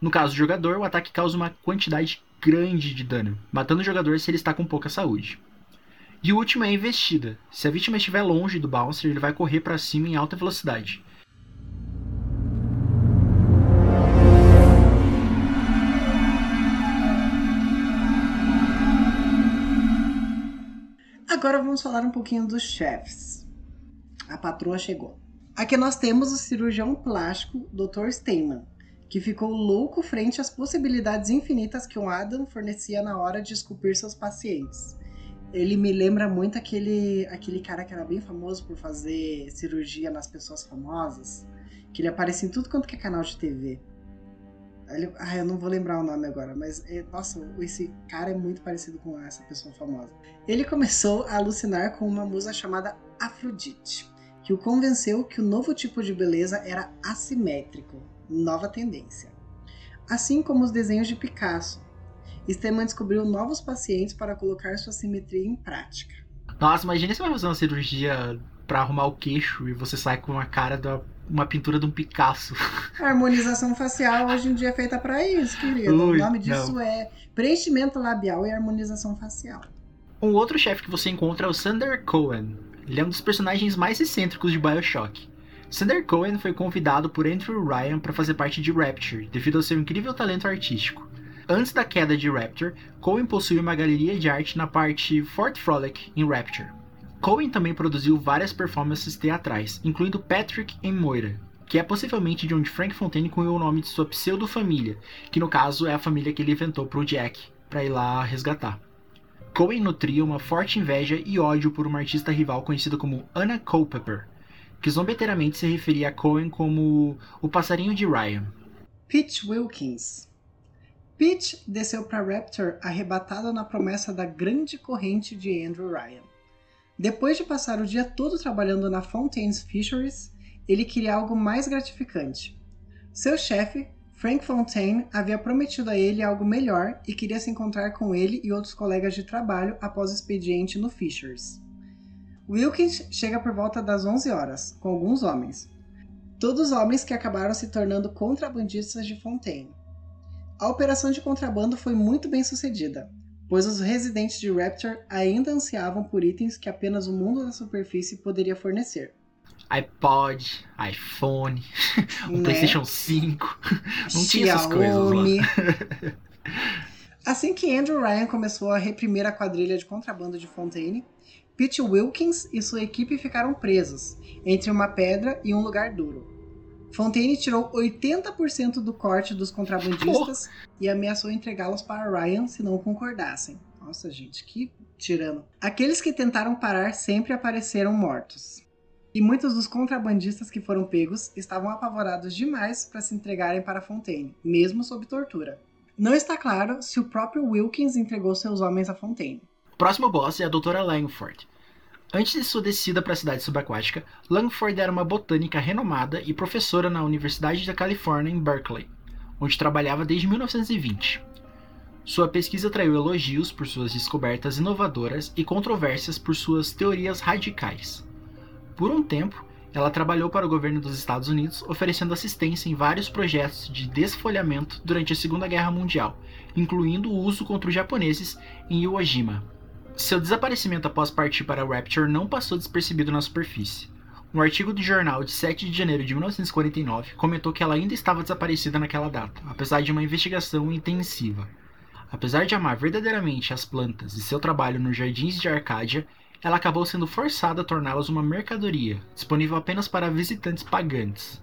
No caso do jogador, o ataque causa uma quantidade grande de dano, matando o jogador se ele está com pouca saúde. E o último é a investida. Se a vítima estiver longe do Bouncer, ele vai correr para cima em alta velocidade. Agora vamos falar um pouquinho dos chefes. A patroa chegou. Aqui nós temos o cirurgião plástico Dr. Steinman, que ficou louco frente às possibilidades infinitas que o Adam fornecia na hora de esculpir seus pacientes. Ele me lembra muito aquele, aquele cara que era bem famoso por fazer cirurgia nas pessoas famosas, que ele aparecia em tudo quanto que é canal de TV. Ele, ah, eu não vou lembrar o nome agora, mas é, nossa, esse cara é muito parecido com essa pessoa famosa. Ele começou a alucinar com uma musa chamada Afrodite, que o convenceu que o novo tipo de beleza era assimétrico, nova tendência. Assim como os desenhos de Picasso, Stemann descobriu novos pacientes para colocar sua simetria em prática. Nossa, imagina você vai fazer uma cirurgia para arrumar o queixo e você sai com a cara da uma pintura de um Picasso. A harmonização facial hoje em dia é feita para isso, querido. Ui, o nome disso não. é preenchimento labial e harmonização facial. Um outro chefe que você encontra é o Sander Cohen. Ele é um dos personagens mais excêntricos de BioShock. Sander Cohen foi convidado por Andrew Ryan para fazer parte de Rapture, devido ao seu incrível talento artístico. Antes da queda de Rapture, Cohen possui uma galeria de arte na parte Fort Frolic em Rapture. Cohen também produziu várias performances teatrais, incluindo Patrick em Moira, que é possivelmente de onde Frank Fontaine cunhou o nome de sua pseudo-família, que no caso é a família que ele inventou para o Jack, para ir lá resgatar. Cohen nutria uma forte inveja e ódio por uma artista rival conhecida como Anna Culpepper, que zombeteiramente se referia a Cohen como o passarinho de Ryan. Pete Wilkins Pete desceu para Raptor arrebatado na promessa da grande corrente de Andrew Ryan. Depois de passar o dia todo trabalhando na Fontaine's Fisheries, ele queria algo mais gratificante. Seu chefe, Frank Fontaine, havia prometido a ele algo melhor e queria se encontrar com ele e outros colegas de trabalho após o expediente no Fishers. Wilkins chega por volta das 11 horas, com alguns homens. Todos homens que acabaram se tornando contrabandistas de Fontaine. A operação de contrabando foi muito bem sucedida, pois os residentes de Rapture ainda ansiavam por itens que apenas o mundo da superfície poderia fornecer. iPod, iPhone, o né? PlayStation 5. Não tinha essas coisas lá. assim que Andrew Ryan começou a reprimir a quadrilha de contrabando de Fontaine, Pete Wilkins e sua equipe ficaram presos entre uma pedra e um lugar duro. Fontaine tirou 80% do corte dos contrabandistas e ameaçou entregá-los para Ryan se não concordassem. Nossa, gente, que tirano. Aqueles que tentaram parar sempre apareceram mortos. E muitos dos contrabandistas que foram pegos estavam apavorados demais para se entregarem para Fontaine, mesmo sob tortura. Não está claro se o próprio Wilkins entregou seus homens a Fontaine. Próximo boss é a Doutora Langford, Antes de sua descida para a cidade subaquática, Langford era uma botânica renomada e professora na Universidade da Califórnia em Berkeley, onde trabalhava desde 1920. Sua pesquisa atraiu elogios por suas descobertas inovadoras e controvérsias por suas teorias radicais. Por um tempo, Ela trabalhou para o governo dos Estados Unidos, oferecendo assistência em vários projetos de desfolhamento durante a Segunda Guerra Mundial, incluindo o uso contra os japoneses em Iwo Jima. Seu desaparecimento após partir para Rapture não passou despercebido na superfície. Um artigo do jornal de 7 de janeiro de 1949 comentou que ela ainda estava desaparecida naquela data, apesar de uma investigação intensiva. Apesar de amar verdadeiramente as plantas e seu trabalho nos jardins de Arcádia, ela acabou sendo forçada a torná-las uma mercadoria, disponível apenas para visitantes pagantes.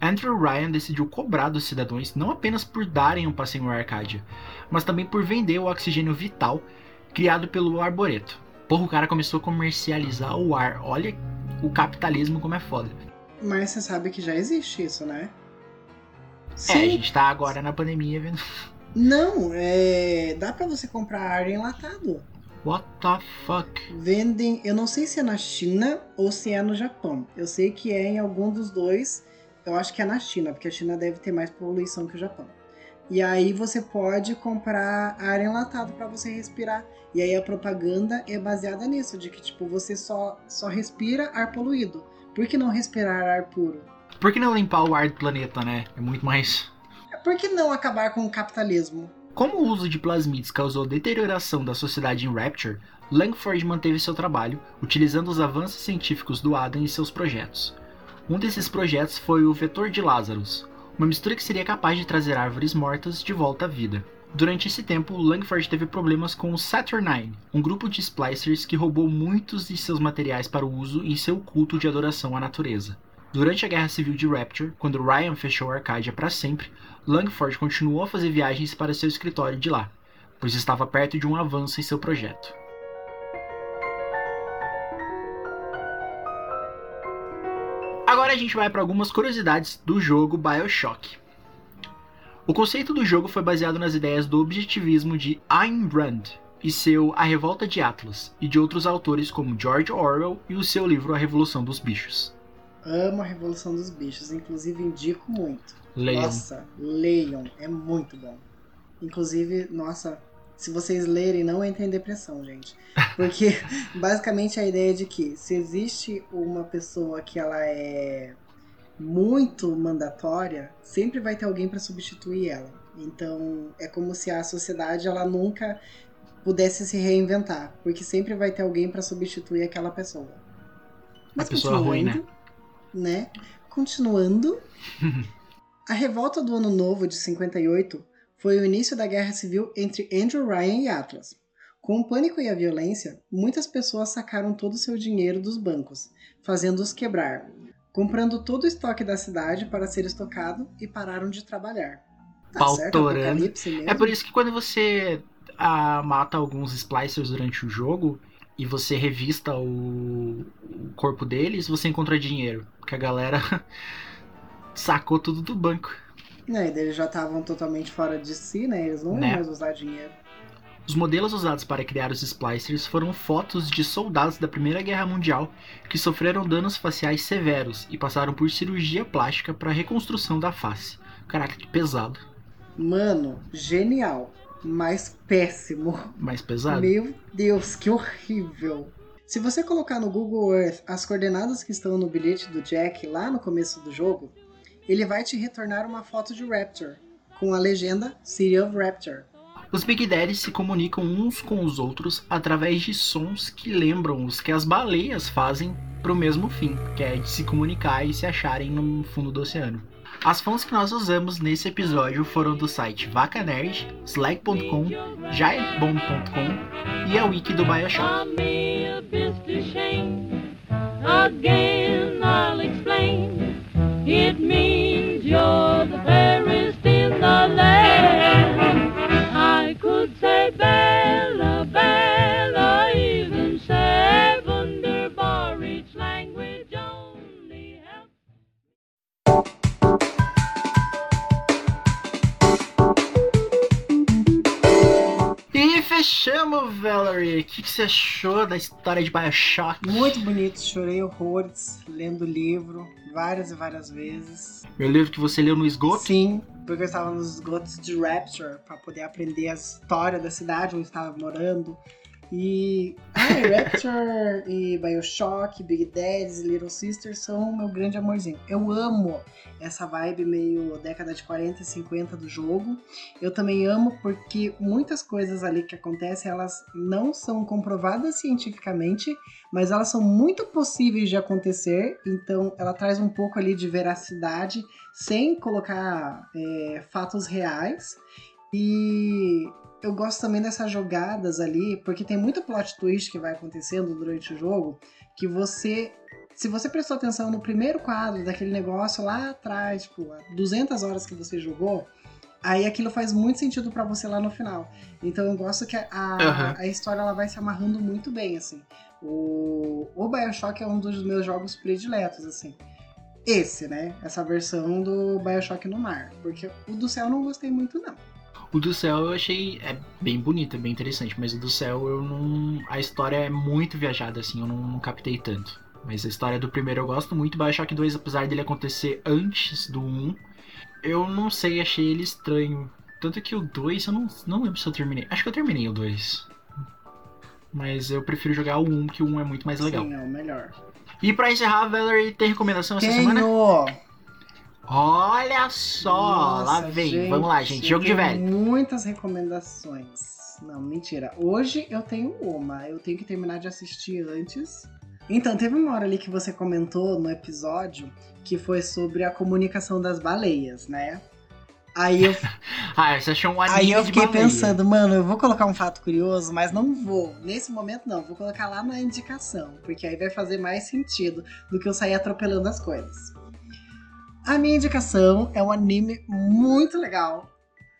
Andrew Ryan decidiu cobrar dos cidadãos não apenas por darem um passeio em Arcádia, mas também por vender o oxigênio vital criado pelo arboreto. Porra, o cara começou a comercializar o ar. Olha o capitalismo como é foda. Mas você sabe que já existe isso, né? É, a gente tá agora na pandemia vendo. Não, é. Dá pra você comprar ar enlatado. What the fuck? Vendem. Eu não sei se é na China ou se é no Japão. Eu sei que é em algum dos dois. Eu acho que é na China, porque a China deve ter mais poluição que o Japão. E aí você pode comprar ar enlatado para você respirar. E aí a propaganda é baseada nisso, de que tipo você só só respira ar poluído. Por que não respirar ar puro? Por que não limpar o ar do planeta, né? É muito mais. Por que não acabar com o capitalismo? Como o uso de plasmides causou deterioração da sociedade em Rapture, Langford manteve seu trabalho, utilizando os avanços científicos do Adam em seus projetos. Um desses projetos foi o vetor de Lazarus, uma mistura que seria capaz de trazer árvores mortas de volta à vida. Durante esse tempo, Langford teve problemas com o Saturnine, um grupo de splicers que roubou muitos de seus materiais para o uso em seu culto de adoração à natureza. Durante a Guerra Civil de Rapture, quando Ryan fechou Arcadia para sempre, Langford continuou a fazer viagens para seu escritório de lá, pois estava perto de um avanço em seu projeto. Agora a gente vai para algumas curiosidades do jogo BioShock. O conceito do jogo foi baseado nas ideias do objetivismo de Ayn Rand e seu A Revolta de Atlas, e de outros autores como George Orwell e o seu livro A Revolução dos Bichos. Amo a Revolução dos Bichos, inclusive indico muito. Leiam. Nossa, leiam, é muito bom. Inclusive, nossa, se vocês lerem, não entrem em depressão, gente. Porque basicamente a ideia é de que se existe uma pessoa que ela é muito mandatória, sempre vai ter alguém para substituir ela. Então é como se a sociedade ela nunca pudesse se reinventar, porque sempre vai ter alguém para substituir aquela pessoa. a pessoa ruim, né? né? Continuando, a revolta do Ano Novo de 58 foi o início da guerra civil entre Andrew Ryan e Atlas. Com o pânico e a violência, muitas pessoas sacaram todo o seu dinheiro dos bancos, fazendo-os quebrar, comprando todo o estoque da cidade para ser estocado e pararam de trabalhar. Tá Pautorando. É por isso que quando você ah, mata alguns splicers durante o jogo e você revista o, o corpo deles, você encontra dinheiro. Porque a galera sacou tudo do banco. É, e daí eles já estavam totalmente fora de si, né? Eles não Né? iam mais usar dinheiro. Os modelos usados para criar os splicers foram fotos de soldados da Primeira Guerra Mundial que sofreram danos faciais severos e passaram por cirurgia plástica para reconstrução da face. Caraca, que pesado. Mano, genial. Mas péssimo. Mais pesado? Meu Deus, que horrível. Se você colocar no Google Earth as coordenadas que estão no bilhete do Jack lá no começo do jogo, ele vai te retornar uma foto de Rapture, com a legenda City of Rapture. Os Big Daddies se comunicam uns com os outros através de sons que lembram os que as baleias fazem para o mesmo fim, que é de se comunicar e se acharem no fundo do oceano. As fontes que nós usamos nesse episódio foram do site Vaca Nerd, Slack.com, Giantbomb.com e a wiki do Bioshock. Again, I'll explain. It means you're the fairest in the land. I could say Bella, Bella, even seven bar each language only helps. E fechamos, Valerie. O que que você achou da história de Bioshock? Muito bonito, chorei horrores lendo o livro várias e várias vezes. Meu livro que você leu no esgoto? Sim, porque eu estava nos esgotos de Rapture para poder aprender a história da cidade onde estava morando. E ah, Rapture e Bioshock, Big Daddies e Little Sisters são meu grande amorzinho. Eu amo essa vibe meio década de 40 e 50 do jogo. Eu também amo porque muitas coisas ali que acontecem, elas não são comprovadas cientificamente, mas elas são muito possíveis de acontecer, então ela traz um pouco ali de veracidade, sem colocar é, fatos reais. E eu gosto também dessas jogadas ali, porque tem muito plot twist que vai acontecendo durante o jogo, que você se você prestou atenção no primeiro quadro daquele negócio lá atrás, tipo, 200 horas que você jogou, aí aquilo faz muito sentido para você lá no final. Então eu gosto que a, Aham. a história ela vai se amarrando muito bem, assim. O, o Bioshock é um dos meus jogos prediletos, assim. Esse, né? Essa versão do Bioshock no mar. Porque o do céu eu não gostei muito, não. O do céu eu achei é bem bonito, é bem interessante, mas o do céu eu não. A história é muito viajada, assim, eu não, não captei tanto. Mas a história do primeiro eu gosto muito. Bioshock 2, apesar dele acontecer antes do 1, eu não sei, achei ele estranho. Tanto que o 2, eu não, não lembro se eu terminei. Acho que eu terminei o 2. Mas eu prefiro jogar o 1, que o 1 é muito mais legal. Sim, é o melhor. E pra encerrar, Valerie, tem recomendação essa semana? Olha só, lá Nossa, vem. gente, Vamos lá, gente. Jogo de velho. Muitas recomendações. Não, mentira. Hoje eu tenho uma. Eu tenho que terminar de assistir antes. Então, teve uma hora ali que você comentou no episódio que foi sobre a comunicação das baleias, né? Aí eu, Ah, você achou um anime aí eu fiquei pensando, mano, eu vou colocar um fato curioso, mas não vou. Nesse momento não, vou colocar lá na indicação, porque aí vai fazer mais sentido do que eu sair atropelando as coisas. A minha indicação é um anime muito legal,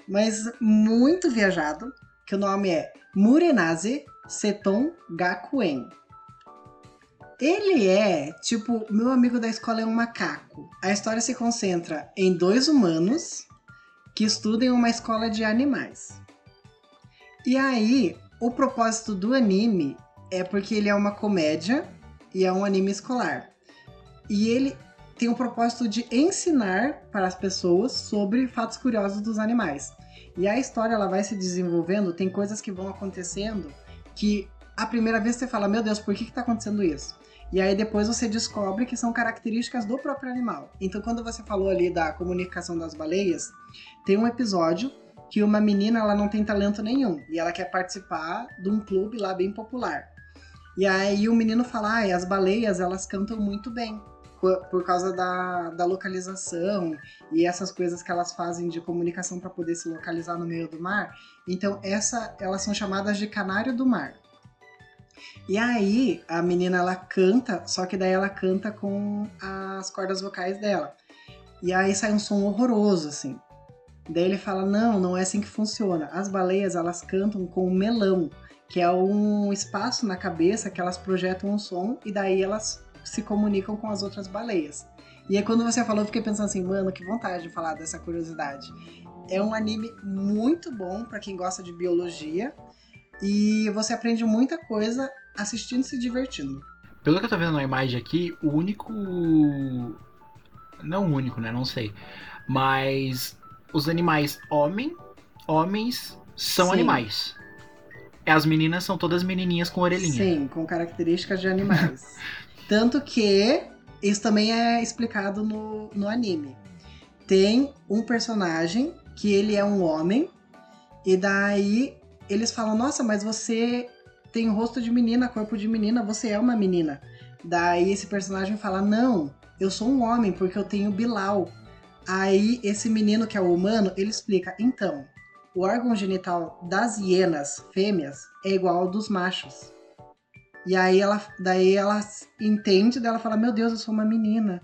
mas muito viajado, que o nome é Murenaze Seton Gakuen. Ele é, tipo, meu amigo da escola é um macaco. A história se concentra em dois humanos que estudam em uma escola de animais. E aí, o propósito do anime é porque ele é uma comédia e é um anime escolar. E ele tem o propósito de ensinar para as pessoas sobre fatos curiosos dos animais. E a história ela vai se desenvolvendo, tem coisas que vão acontecendo que a primeira vez você fala, meu Deus, por que está acontecendo isso? E aí depois você descobre que são características do próprio animal. Então quando você falou ali da comunicação das baleias, tem um episódio que uma menina ela não tem talento nenhum e ela quer participar de um clube lá bem popular. E aí o menino fala, ah, as baleias elas cantam muito bem por, causa da, da localização e essas coisas que elas fazem de comunicação para poder se localizar no meio do mar. Então essa elas são chamadas de canário do mar. E aí a menina ela canta, só que daí ela canta com as cordas vocais dela. E aí sai um som horroroso assim. Daí ele fala: "Não, não é assim que funciona. As baleias elas cantam com um melão, que é um espaço na cabeça que elas projetam um som e daí elas se comunicam com as outras baleias". E aí quando você falou, eu fiquei pensando assim, mano, que vontade de falar dessa curiosidade. É um anime muito bom para quem gosta de biologia e você aprende muita coisa assistindo e se divertindo. Pelo que eu tô vendo na imagem aqui, o único. Não o único, né? Não sei. Mas os animais homem, homens são Sim. animais. As meninas são todas menininhas com orelhinha. Sim, com características de animais. Tanto que isso também é explicado no, no anime. Tem um personagem que ele é um homem, e daí eles falam: Nossa, mas você tem rosto de menina, corpo de menina, você é uma menina. Daí esse personagem fala: Não, eu sou um homem porque eu tenho Bilal. Aí esse menino que é o humano, ele explica: Então, o órgão genital das hienas fêmeas é igual ao dos machos. E aí ela, daí ela entende, daí ela fala: Meu Deus, eu sou uma menina.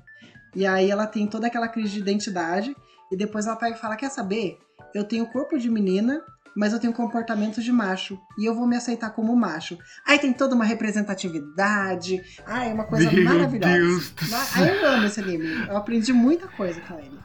E aí ela tem toda aquela crise de identidade. E depois ela pega e fala: Quer saber? Eu tenho corpo de menina, mas eu tenho comportamento de macho. E eu vou me aceitar como macho. Aí tem toda uma representatividade. Ai, é uma coisa Meu maravilhosa. Deus do Ma- céu. Aí eu amo esse anime. Eu aprendi muita coisa com ele.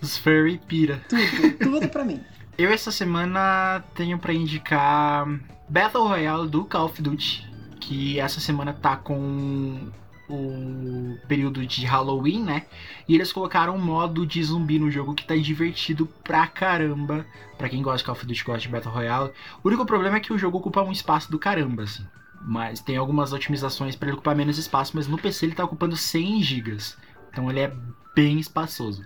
Os furry pira. Tudo, tudo pra mim. Eu essa semana tenho pra indicar Battle Royale do Call of Duty, que essa semana tá com o período de Halloween, né? E eles colocaram um modo de zumbi no jogo que tá divertido pra caramba. Pra quem gosta de Call of Duty, gosta de Battle Royale. O único problema é que o jogo ocupa um espaço do caramba, assim. Mas tem algumas otimizações para ele ocupar menos espaço, mas no PC ele tá ocupando 100 GB. Então ele é bem espaçoso.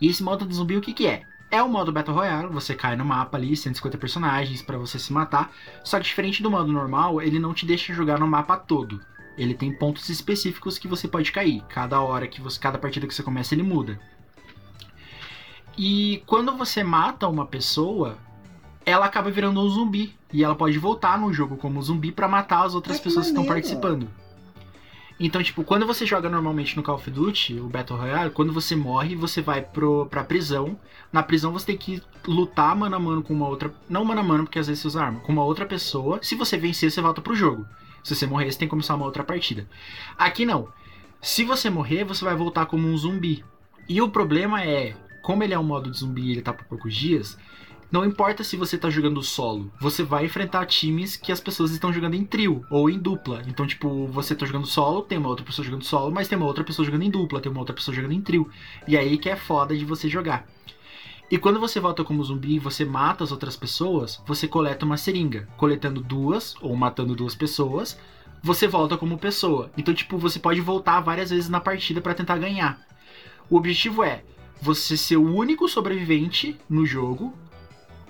E esse modo de zumbi o que que é? É o modo Battle Royale, você cai no mapa ali, 150 personagens para você se matar. Só que diferente do modo normal, ele não te deixa jogar no mapa todo. Ele tem pontos específicos que você pode cair. Cada hora que você, cada partida que você começa, ele muda. E quando você mata uma pessoa, ela acaba virando um zumbi e ela pode voltar no jogo como zumbi para matar as outras Ai, pessoas que estão participando. Então, tipo, quando você joga normalmente no Call of Duty, o Battle Royale, quando você morre, você vai pro, pra prisão. Na prisão você tem que lutar mano a mano com uma outra. Não mano a mano, porque às vezes você usa arma, com uma outra pessoa. Se você vencer, você volta pro jogo. Se você morrer, você tem que começar uma outra partida. Aqui não. Se você morrer, você vai voltar como um zumbi. E o problema é, como ele é um modo de zumbi e ele tá por poucos dias, não importa se você tá jogando solo, você vai enfrentar times que as pessoas estão jogando em trio ou em dupla. Então, tipo, você tá jogando solo, tem uma outra pessoa jogando solo, mas tem uma outra pessoa jogando em dupla, tem uma outra pessoa jogando em trio. E aí que é foda de você jogar. E quando você volta como zumbi e você mata as outras pessoas, você coleta uma seringa. Coletando duas, ou matando duas pessoas, você volta como pessoa. Então, tipo, você pode voltar várias vezes na partida pra tentar ganhar. O objetivo é você ser o único sobrevivente no jogo,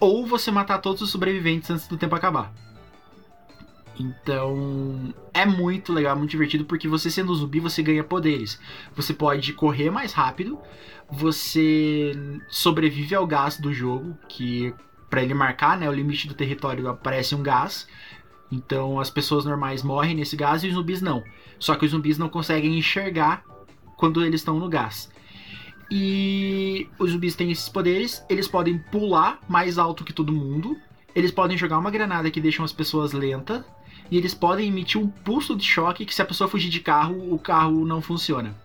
ou você matar todos os sobreviventes antes do tempo acabar. Então, é muito legal, muito divertido, porque você sendo um zumbi, você ganha poderes. Você pode correr mais rápido, você sobrevive ao gás do jogo, que para ele marcar, né, o limite do território aparece um gás. Então, as pessoas normais morrem nesse gás e os zumbis não. Só que os zumbis não conseguem enxergar quando eles estão no gás. E os zumbis têm esses poderes, eles podem pular mais alto que todo mundo, eles podem jogar uma granada que deixam as pessoas lentas, e eles podem emitir um pulso de choque que se a pessoa fugir de carro, o carro não funciona.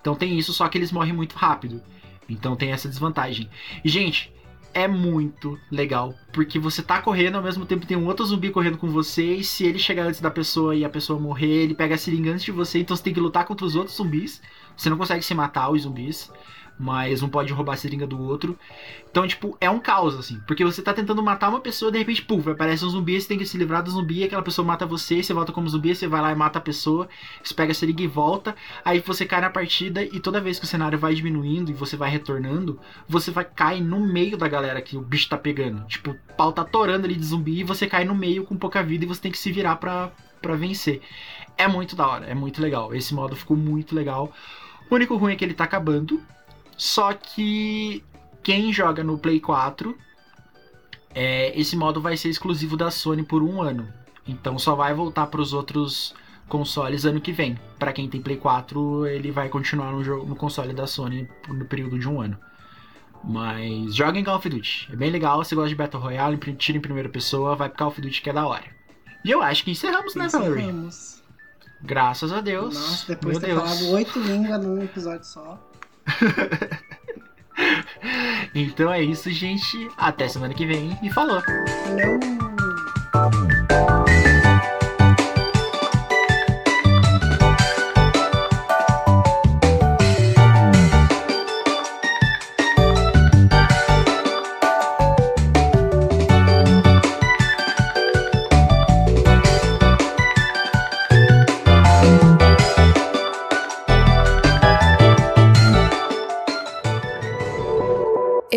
Então tem isso, só que eles morrem muito rápido. Então tem essa desvantagem. E gente, é muito legal, porque você tá correndo ao mesmo tempo tem um outro zumbi correndo com você, e se ele chegar antes da pessoa e a pessoa morrer, ele pega a seringa antes de você, então você tem que lutar contra os outros zumbis. Você não consegue se matar os zumbis, mas um pode roubar a seringa do outro. Então, tipo, é um caos, assim. Porque você tá tentando matar uma pessoa, de repente, puf, aparece um zumbi, você tem que se livrar do zumbi, aquela pessoa mata você, você volta como zumbi, você vai lá e mata a pessoa, você pega a seringa e volta, aí você cai na partida e toda vez que o cenário vai diminuindo e você vai retornando, você vai cair no meio da galera que o bicho tá pegando. Tipo, o pau tá torando ali de zumbi e você cai no meio com pouca vida e você tem que se virar pra, pra vencer. É muito da hora, é muito legal. Esse modo ficou muito legal. O único ruim é que ele tá acabando. Só que quem joga no Play 4, é, esse modo vai ser exclusivo da Sony por um ano. Então só vai voltar para os outros consoles ano que vem. Para quem tem Play 4, ele vai continuar no, jogo, no console da Sony no período de um ano. Mas joga em Call of Duty. É bem legal. Se gosta de Battle Royale, tira em primeira pessoa, vai pro Call of Duty que é da hora. E eu acho que encerramos, né, Valerie? Encerramos. Graças a Deus. Nossa, depois de ter falado oito línguas num episódio só. Então é isso, gente. Até semana que vem e falou.